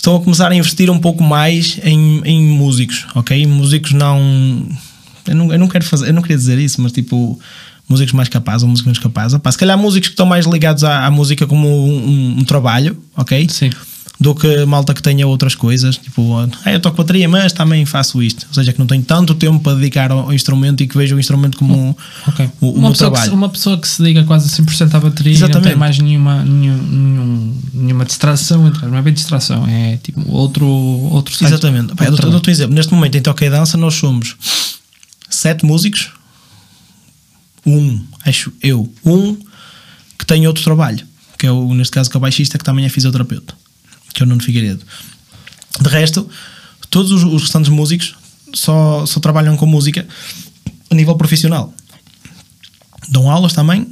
estão a começar a investir um pouco mais em, em músicos, ok? Músicos não eu, não. eu não quero fazer, eu não queria dizer isso, mas tipo músicos mais capazes ou músicos menos capazes. Se calhar músicos que estão mais ligados à, à música como um, um, um, trabalho, ok? Sim do que malta que tenha outras coisas, tipo, ah, eu toco bateria, mas também faço isto. Ou seja, que não tenho tanto tempo para dedicar ao, instrumento e que vejo o instrumento como okay. o, o uma meu trabalho. Que, uma pessoa que se dedica quase 100% à bateria Exatamente. e não tem mais nenhuma, nenhum, nenhuma distração, não é bem distração, é tipo outro, outro site. Exatamente. Outro eu dou-te um exemplo. Neste momento em Toque e Dança nós somos sete músicos, um, acho eu, um que tem outro trabalho, que é o, neste caso, que é o baixista, que também é fisioterapeuta que é o Nuno Figueiredo. De resto, todos os, os restantes músicos só, só trabalham com música a nível profissional. Dão aulas também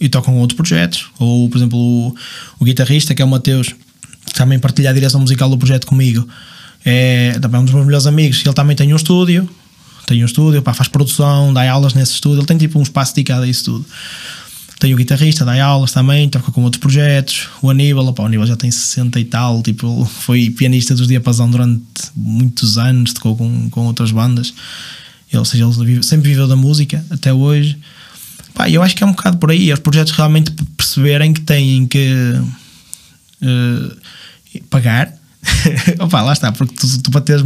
e tocam outros projetos. Ou, por exemplo, o, o guitarrista, que é o Mateus, que também partilha a direção musical do projeto comigo, é também um dos meus melhores amigos. Ele também tem um estúdio, tem um estúdio, pá, faz produção, dá aulas nesse estúdio. Ele tem tipo um espaço dedicado a isso tudo. Tem o guitarrista, dá aulas também, toca com outros projetos. O Aníbal, opa, o Aníbal já tem 60 e tal, tipo, foi pianista dos Diapasão durante muitos anos, tocou com, com outras bandas. Ele, ou seja, ele sempre viveu da música até hoje. Pá, eu acho que é um bocado por aí, é os projetos realmente perceberem que têm que uh, pagar. [LAUGHS] Opa, lá está, porque tu, tu para teres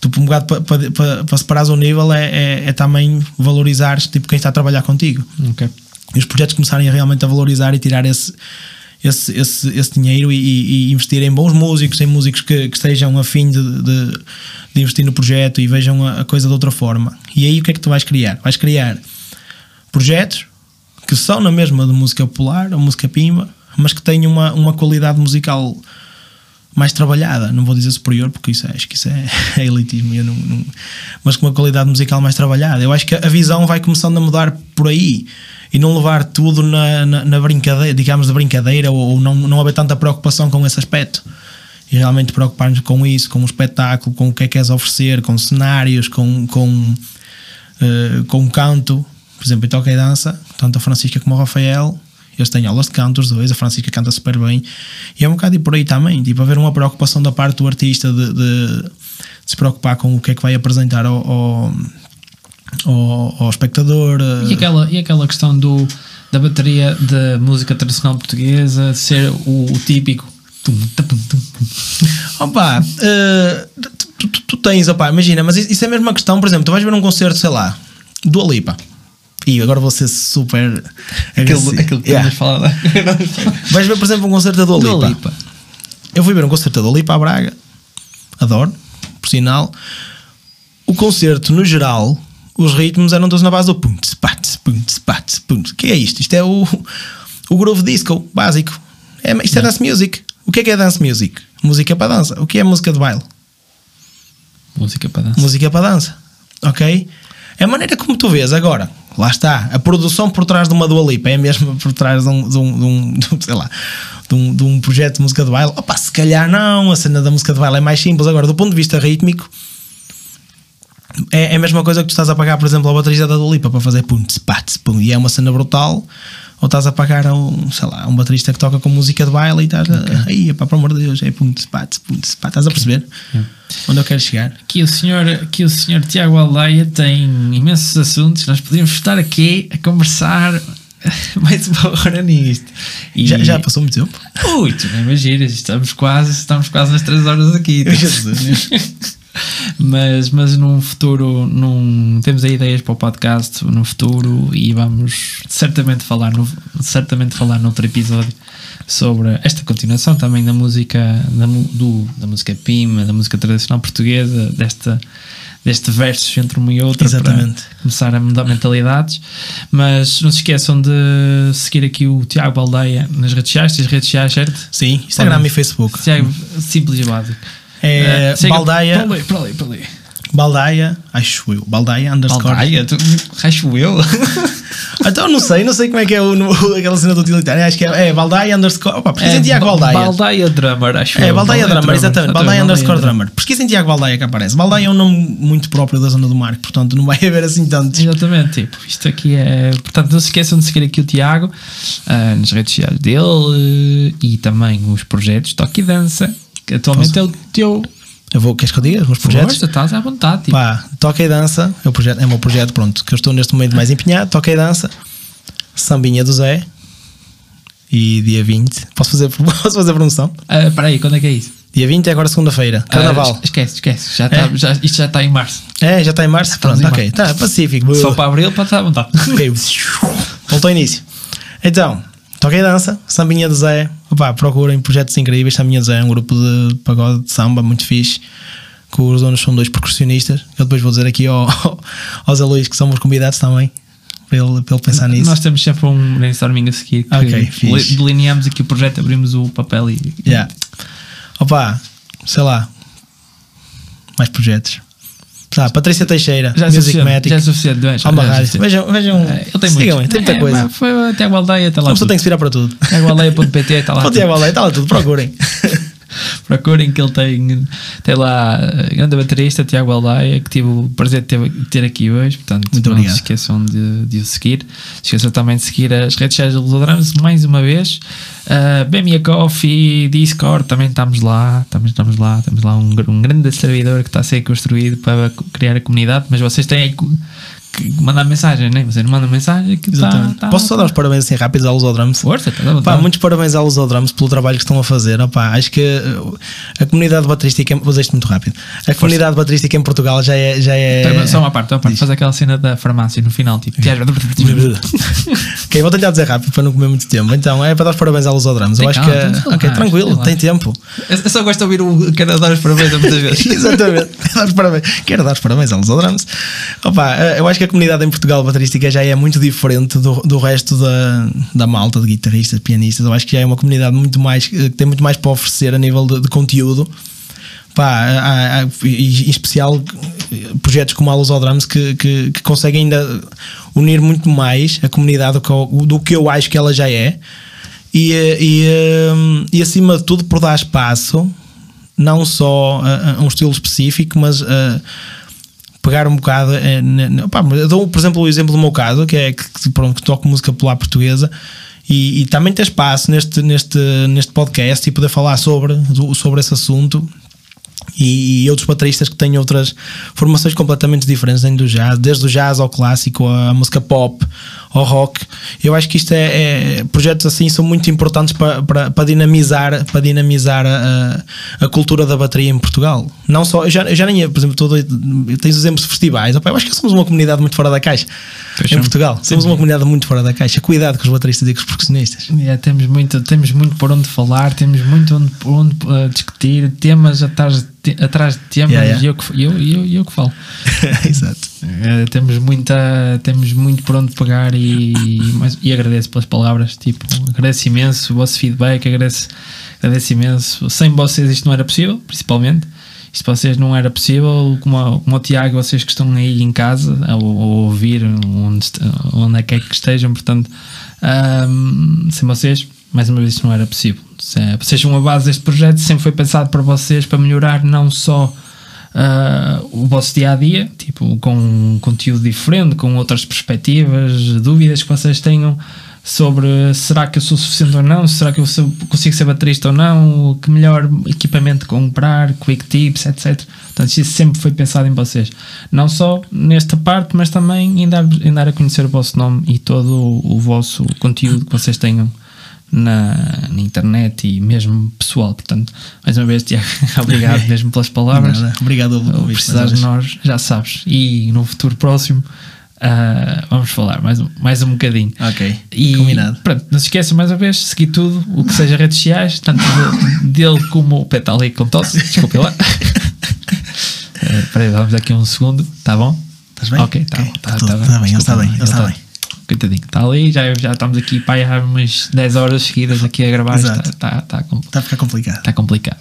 tu um bocado para, para, para, para separares o nível é, é, é, também valorizares tipo, quem está a trabalhar contigo. Okay e os projetos começarem realmente a valorizar e tirar esse, esse, esse, esse dinheiro e, e, investir em bons músicos, em músicos que, que estejam a fim de, de, de, investir no projeto e vejam a, a, coisa de outra forma. E aí o que é que tu vais criar? Vais criar projetos que são na mesma de música popular ou música pimba, mas que têm uma, uma qualidade musical mais trabalhada, não vou dizer superior porque isso é, acho que isso é, [LAUGHS] é elitismo, não, não, mas com uma qualidade musical mais trabalhada. Eu acho que a visão vai começando a mudar por aí e não levar tudo na, na, na brincadeira, digamos, de brincadeira ou, ou, não, não haver tanta preocupação com esse aspecto. E realmente preocupar-nos com isso, com o espetáculo, com o que é que queres oferecer, com cenários, com, com, uh, com canto. Por exemplo, em Toca e Dança, tanto a Francisca como o Rafael, eles têm aulas de canto, os dois. A Francisca canta super bem. E é um bocado por aí também, tipo, haver uma preocupação da parte do artista de, de, de se preocupar com o que é que vai apresentar ao, ao ao, ao espectador. Eh, e aquela, e aquela questão do, da bateria da música tradicional portuguesa ser o, o típico. Opa, uh, tu, tu, tu, tens, opa, imagina, mas isso é a mesma questão, por exemplo, tu vais ver um concerto, sei lá, do Alipa. E agora vou ser super. Aquele, aquele que yeah. falar. [LAUGHS] vais ver, por exemplo, um concerto do Alipa. Alipa. Eu fui ver um concerto do Alipa à Braga, adoro, por sinal. O concerto, no geral, os ritmos eram todos na base do pum, tss, pum, pum. O que é isto? Isto é o, o groove disco básico. É, isto é dance music. O que é que é dance music? Música para dança. O que é música de baile? Música para dança. música para dança, ok? É a maneira como tu vês agora, lá está, a produção por trás de uma Dua Lipa é mesmo [LAUGHS] por trás de um, de um, de um- de um, sei lá, de um, de um projeto de música de baile. Opa, se calhar não, a cena da música de baile é mais simples. Agora, do ponto de vista rítmico, é, é a mesma coisa que tu estás a pagar, por exemplo, ao baterista da Dua Lipa para fazer pum, tss, pum, e é uma cena brutal. Ou estás a pagar a um, sei lá, a um baterista que toca com música de baile e estás a, aí, pá, pelo amor de Deus, é pum, tss, pum, pá, estás a perceber onde eu quero chegar? Aqui o senhor, aqui o senhor Tiago Aldeia tem imensos assuntos. Nós podíamos estar aqui a conversar [LAUGHS] mais uma hora nisto. E, Já, já passou muito tempo? Ui, tu nem imaginas, estamos quase, estamos quase nas 3 horas aqui. [LAUGHS] Jesus. [LAUGHS] mas, mas num futuro, num, temos aí ideias para o podcast no futuro e vamos certamente falar, no, certamente falar noutro episódio sobre esta continuação também da música da, do, da música Pima, da música tradicional portuguesa, desta deste verso entre uma e outra Exatamente. para começar a mudar mentalidades mas não se esqueçam de seguir aqui o Tiago Baldeia nas redes sociais, tens redes sociais, certo? Sim, Instagram e Facebook. Tiago, simples e básico É siga- Baldaia, para ali, para ali, para ali. Baldaia, acho eu, Baldaia underscore. Baldaia, tu, acho eu. [LAUGHS] Então não sei, não sei como é que é o, no- [LAUGHS] aquela cena do utilitário. Acho que é, é Baldaia underscore. Opa, pesquisem Tiago Ba- Baldaia. Baldaia Drummer, acho É, eu. Baldaia Drummer, exatamente. Baldaia underscore Drummer. Drummer. Pesquisem Tiago Baldaia que aparece. Baldaia é um nome muito próprio da zona do Marco, portanto não vai [LAUGHS] haver assim tantos. Exatamente, tipo, isto aqui é. Portanto, não se esqueçam de seguir aqui o Tiago ah, nas redes sociais dele eh, e também os projetos Toque e Dança, que atualmente é o teu. Eu vou, queres que eu diga os projetos? Força, estás à vontade. Tipo. Pá, Toca e Dança é o, projeto, é o meu projeto, pronto, que eu estou neste momento mais empenhado. Toca e Dança, Sambinha do Zé e dia 20. Posso fazer, [LAUGHS] posso fazer promoção? Ah, Espera aí, quando é que é isso? Dia 20 é agora segunda-feira, Carnaval. Ah, esquece, esquece. Já É? tá, já, isto já está em março. É, já está em março? Pronto, em ok. Tá, Pacífico. Só para abril, pode estar à vontade. [LAUGHS] Ok. [LAUGHS] Voltou ao início. Então, toquei dança, Sambinha do Zé. Opa, procurem projetos incríveis. Sambinha do Zé é um grupo de pagode de samba muito fixe. Que os donos são dois percussionistas. Eu depois vou dizer aqui ao, [LAUGHS] ao Zé Luís que somos convidados também. Para ele pensar nisso. Nós temos sempre um brainstorming a seguir que Ok, fixe. delineamos aqui o projeto, abrimos o papel e. Yeah. Opa, sei lá. Mais projetos. Tá, Patrícia Teixeira, Já é Music Matic. já é suficiente. já- já Alma é Rádio. suficiente. Vejam, vejam. É, ele tem sigam, muito. tem muita É, coisa. mas Foi o Tiago Aldeia, está lá. Uma pessoa tem que se virar para tudo. Tiagoaldeia.pt está lá. Pode tudo. Tiago Aldeia, está lá tudo, procurem. [LAUGHS] Procurem que ele tem, tem lá grande baterista, Tiago Aldeia, que tive o prazer de ter, de ter aqui hoje. Portanto, Muito não obrigado. se esqueçam de, de o seguir. Se esqueçam também de seguir as redes sociais do Lusodramas mais uma vez. Uh, Bemia Coffee, Discord, também estamos lá. Estamos, estamos lá. Temos lá um, um grande servidor que está a ser construído para criar a comunidade. Mas vocês têm mandar mensagem, né? Vocês não mandam mensagem que está. Exatamente. Tá, Posso só dar os parabéns assim rápidos à Lusodrams? Força, à Pá, muitos parabéns à Lusodrams pelo trabalho que estão a fazer. Opá, acho que uh, a comunidade baterística, vou dizer isto muito rápido. A comunidade baterística em Portugal já é. Já é Só uma parte, uma parte. Faz aquela cena da farmácia no final, tipo. Tiago- [LAUGHS] ok, vou tentar dizer rápido para não comer muito tempo. Então é para dar os parabéns à Lusodrams. Eu acho que. tem ok, relaxa, tranquilo, tem tempo. Eu só gosto de ouvir o quero dar os parabéns a muitas [LAUGHS] vezes. Exatamente. Quero dar os parabéns aos Odrams. Opa, eh, eu acho que a comunidade em Portugal baterística já é muito diferente do, do resto da, da malta de guitarristas, pianistas. Eu acho que já é uma comunidade muito mais eh, que tem muito mais para oferecer a nível de, de conteúdo. Pá, há, há- e- em especial eh, projetos como a Luz Drums que, que, que conseguem ainda unir muito mais a comunidade do que, eu- do que eu acho que ela já é e, eh, e, e acima de tudo por dar espaço não só a, a um estilo específico, mas a pegar um bocado. eh, eu dou, por exemplo, o exemplo do meu caso, que é que, pronto, que toco música popular portuguesa. E, e também ter espaço neste, neste, neste podcast e poder falar sobre, sobre esse assunto e, e outros bateristas que têm outras formações completamente diferentes dentro do jazz, desde o jazz ao clássico, à música pop, ao rock. Eu acho que isto é, é- projetos assim são muito importantes para, para, para dinamizar, para dinamizar a, a, cultura da bateria em Portugal. Não só, eu já, eu já nem, por exemplo, todo, tens exemplos de festivais. Opa, eu acho que somos uma comunidade muito fora da caixa em. Portugal. Somos uma comunidade muito fora da caixa. Cuidado com os bateristas e com os percussionistas. Yeah, temos, muito, temos muito por onde falar, temos muito onde, por onde uh, discutir, temas a estar te- atrás de temas Yeah, yeah. e eu que, eu, eu, eu que falo. [LAUGHS] Exato. Eh, temos, muita, temos muito por onde pegar e, mas- e agradeço pelas palavras. Tipo, agradeço imenso o vosso feedback, agradeço, agradeço imenso. Sem vocês isto não era possível, principalmente. Isto para vocês não era possível, como, como o Tiago, vocês que estão aí em casa a, a ouvir onde, onde é que é que estejam, portanto, ahm, sem vocês, mais uma vez, isto não era possível. Se- Vocês são a base deste projeto, sempre foi pensado para vocês, para melhorar não só ah, o vosso dia a dia, tipo, com um conteúdo diferente, com outras perspectivas, dúvidas que vocês tenham sobre será que eu sou suficiente ou não, será que eu sou- consigo ser baterista ou não, que melhor equipamento comprar, quick tips, etc. Portanto, isso sempre foi pensado em vocês. Não só nesta parte, mas também em dar, em dar a conhecer o vosso nome e todo o, o vosso conteúdo que vocês tenham na, na internet e mesmo pessoal. Portanto, mais uma vez, Tiago, [LAUGHS] obrigado mesmo pelas palavras. Nada. Obrigado pelo convite. precisares mais de nós, já sabes. E no futuro próximo ah, vamos falar mais, um- mais um bocadinho. Ok, E combinado. pronto, não se esqueça mais uma vez, seguir tudo o que seja redes sociais, tanto de- dele como o pé está ali com tosse, desculpe lá. [LAUGHS] Eh, Espera aí, vamos aqui um segundo, tá bom? Estás bem? Ok, tá, Ok, bom, tá tudo, tá bem, ele está bem, ele está bem. Coitadinho, está ali, já, já estamos aqui pá, há umas 10 horas seguidas aqui a gravar, está, está, está, Está a ficar complicado. Está complicado.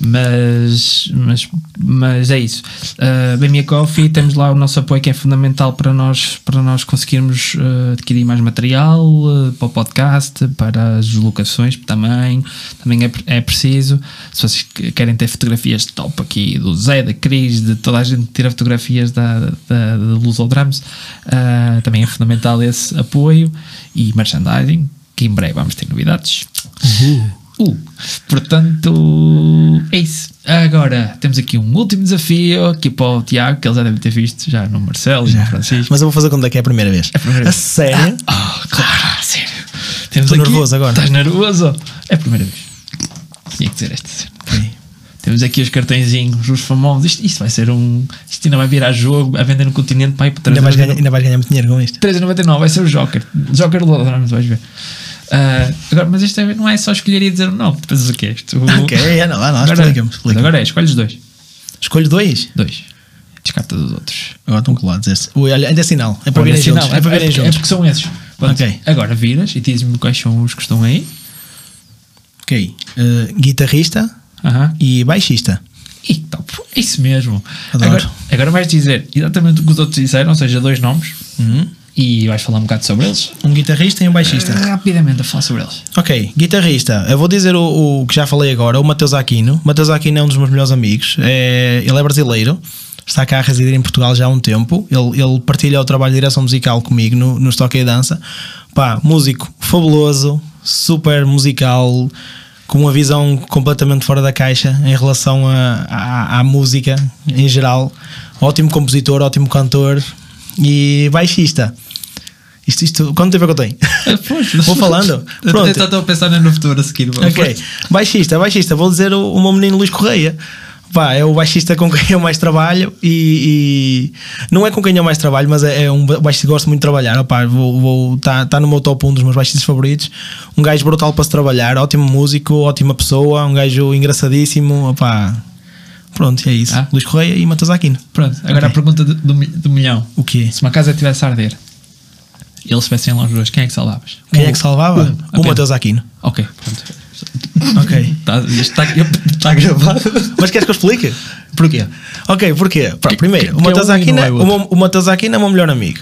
Mas, mas, mas é isso. Uh, Bem Minha Coffee, temos lá o nosso apoio que é fundamental para nós, para nós conseguirmos uh, adquirir mais material uh, para o podcast, para as deslocações também. Também é, é preciso. Se vocês que- querem ter fotografias top aqui do Zé, da Cris, de toda a gente que tira fotografias da, da, da Luz ao Drums, também é fundamental esse apoio e merchandising. Que em breve vamos ter novidades. Uh, portanto, é isso. Agora temos aqui um último desafio aqui para o Tiago, que ele já deve ter visto já no Marcelo e no Francisco. Mas eu vou fazer quando é que é a primeira vez. a primeira A vez. sério? Ah, claro, a sério. Temos Estou nervoso agora. Estás nervoso? É a primeira vez. Tinha que dizer esta cena. Ok. Temos aqui os cartõezinhos, os famosos. Isto, isto vai ser um. Isto ainda vai virar jogo a vender no continente para ir para Ainda vais, 3,99. ganhar, ainda vais ganhar muito dinheiro com isto. 3,99 vai ser o Joker. Joker do vais ver. Ah, agora, mas isto é- não é só escolher e dizer o nome. Depois o que é isto? Ok, anda lá, não, Agora, explica-me. Explica agora é, escolhes dois. Escolho dois. Dois. Descarta dos outros. Agora estão colados. Ui, olha, ainda é sinal. É para virem juntos. não, É para virem é juntos. porque são esses. Pronto, Ok. Agora viras e dizes-me quais são os que estão aí. Ok. Eh, guitarrista Aham. e baixista. E top. É Isso mesmo. Adoro. Agora, agora vais dizer exatamente o que os outros disseram, ou seja, dois nomes, Uhum. e vais falar um bocado sobre eles. Um guitarrista e um baixista. Rapidamente a falar sobre eles. Ok, guitarrista. Eu vou dizer o, o que já falei agora, o Matheus Aquino. Matheus Aquino é um dos meus melhores amigos. É, ele é brasileiro. Está cá a residir em Portugal já há um tempo. Ele, ele partilha o trabalho de direção musical comigo no, no Stock e Dança. Pá, músico fabuloso, super musical, com uma visão completamente fora da caixa em relação a- à- à música em geral. Ótimo compositor, ótimo cantor e baixista. Isto, isto, quanto tempo é que eu tenho? [LAUGHS] Vou falando. [LAUGHS] Pronto. Eu estou a pensar no futuro a seguir. Ok. Baixista, baixista, vou dizer o, o meu menino Luís Correia. Pá, é o baixista com quem eu mais trabalho e, e não é com quem eu mais trabalho, mas é, é um baixista que gosto muito de trabalhar. Opá, vou, vou, tá, tá no meu top 1 dos meus baixistas favoritos. Um gajo brutal para se trabalhar, ótimo músico, ótima pessoa, um gajo engraçadíssimo. Opá, pronto, é isso. Ah. Luís Correia e Matheus Aquino. Pronto, agora Ok. a pergunta do, do, do milhão. O quê? Se uma casa tivesse a arder e eles estivessem lá os dois, quem é que salvavas? Quem Um- é que salvava? um, o. Matheus Aquino. Ok, pronto. Ok. Tá, isto está, está gravado. Mas queres que eu explique? Porquê? Ok, porquê? Pá, primeiro, que é Aquino não é o, meu- é melhor amigo.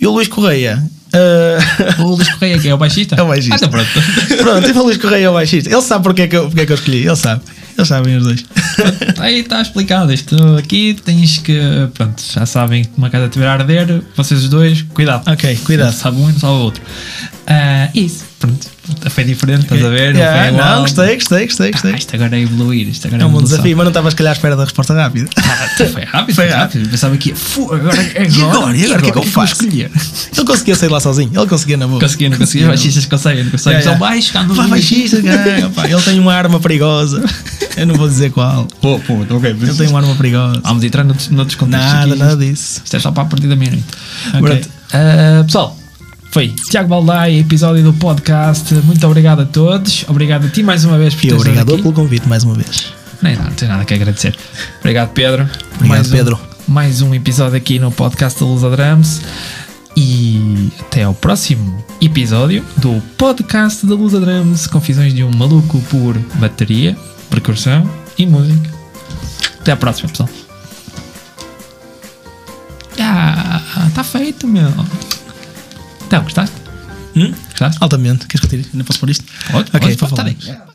E o Luís Correia. uh, O Luís Correia, que é o baixista? É o baixista. Ah, então pronto. Pronto, e o Luís Correia é o baixista. Ele sabe porque é, que eu, porque é que eu escolhi. Ele sabe. Eles sabem os dois. Aí está explicado. Isto aqui tens que. Pronto, já sabem que uma casa estiver a arder, vocês os dois, cuidado. Ok, cuidado. Sabe um e não sabe o outro. Ah, isso, pronto. Foi diferente, estás a ver? Yeah, foi igual. não, gostei, gostei, gostei, gostei. Ah, isto agora é evoluir. Isto agora É um bom evolução. desafio, mas não estava se calhar à espera da resposta rápida. Ah, foi rápido, Foi rápido. Pensava que ia. "Fu, agora, agora, E agora? E agora? O que é que eu faço? escolher? Ele conseguia sair lá sozinho. Ele conseguia na boa. Conseguia, não conseguia. Baixistas conseguem, não conseguem. Yeah, São yeah. baixos, andam Vai, baixista, Ele tem uma arma perigosa. Eu não vou dizer qual. Pô, pô, ok. Ele tem uma arma perigosa. Vamos entrar noutros, noutros contextos. Nada, aqui. nada disso. Isto é só para a partir da meia-noite. Ok. Pronto. Ah, pessoal, foi Tiago Baldai, episódio do podcast. Muito obrigado a todos. Obrigado a ti mais uma vez por teres obrigado aqui. pelo convite mais uma vez. Nem nada, não tem nada que agradecer. Obrigado, Pedro. Obrigado, mais um, Pedro. Mais um episódio aqui no podcast da Lusa Drums. E até ao próximo episódio do podcast da Lusa Drums. Confissões de um maluco por bateria, percussão e música. Até à próxima, pessoal. Ah, tá feito, meu. Então, gostaste? Hum? Gostaste? Altamente. Queres tire? Não posso pôr isto? Pode, Ok, pode, pode, falar. tá aí.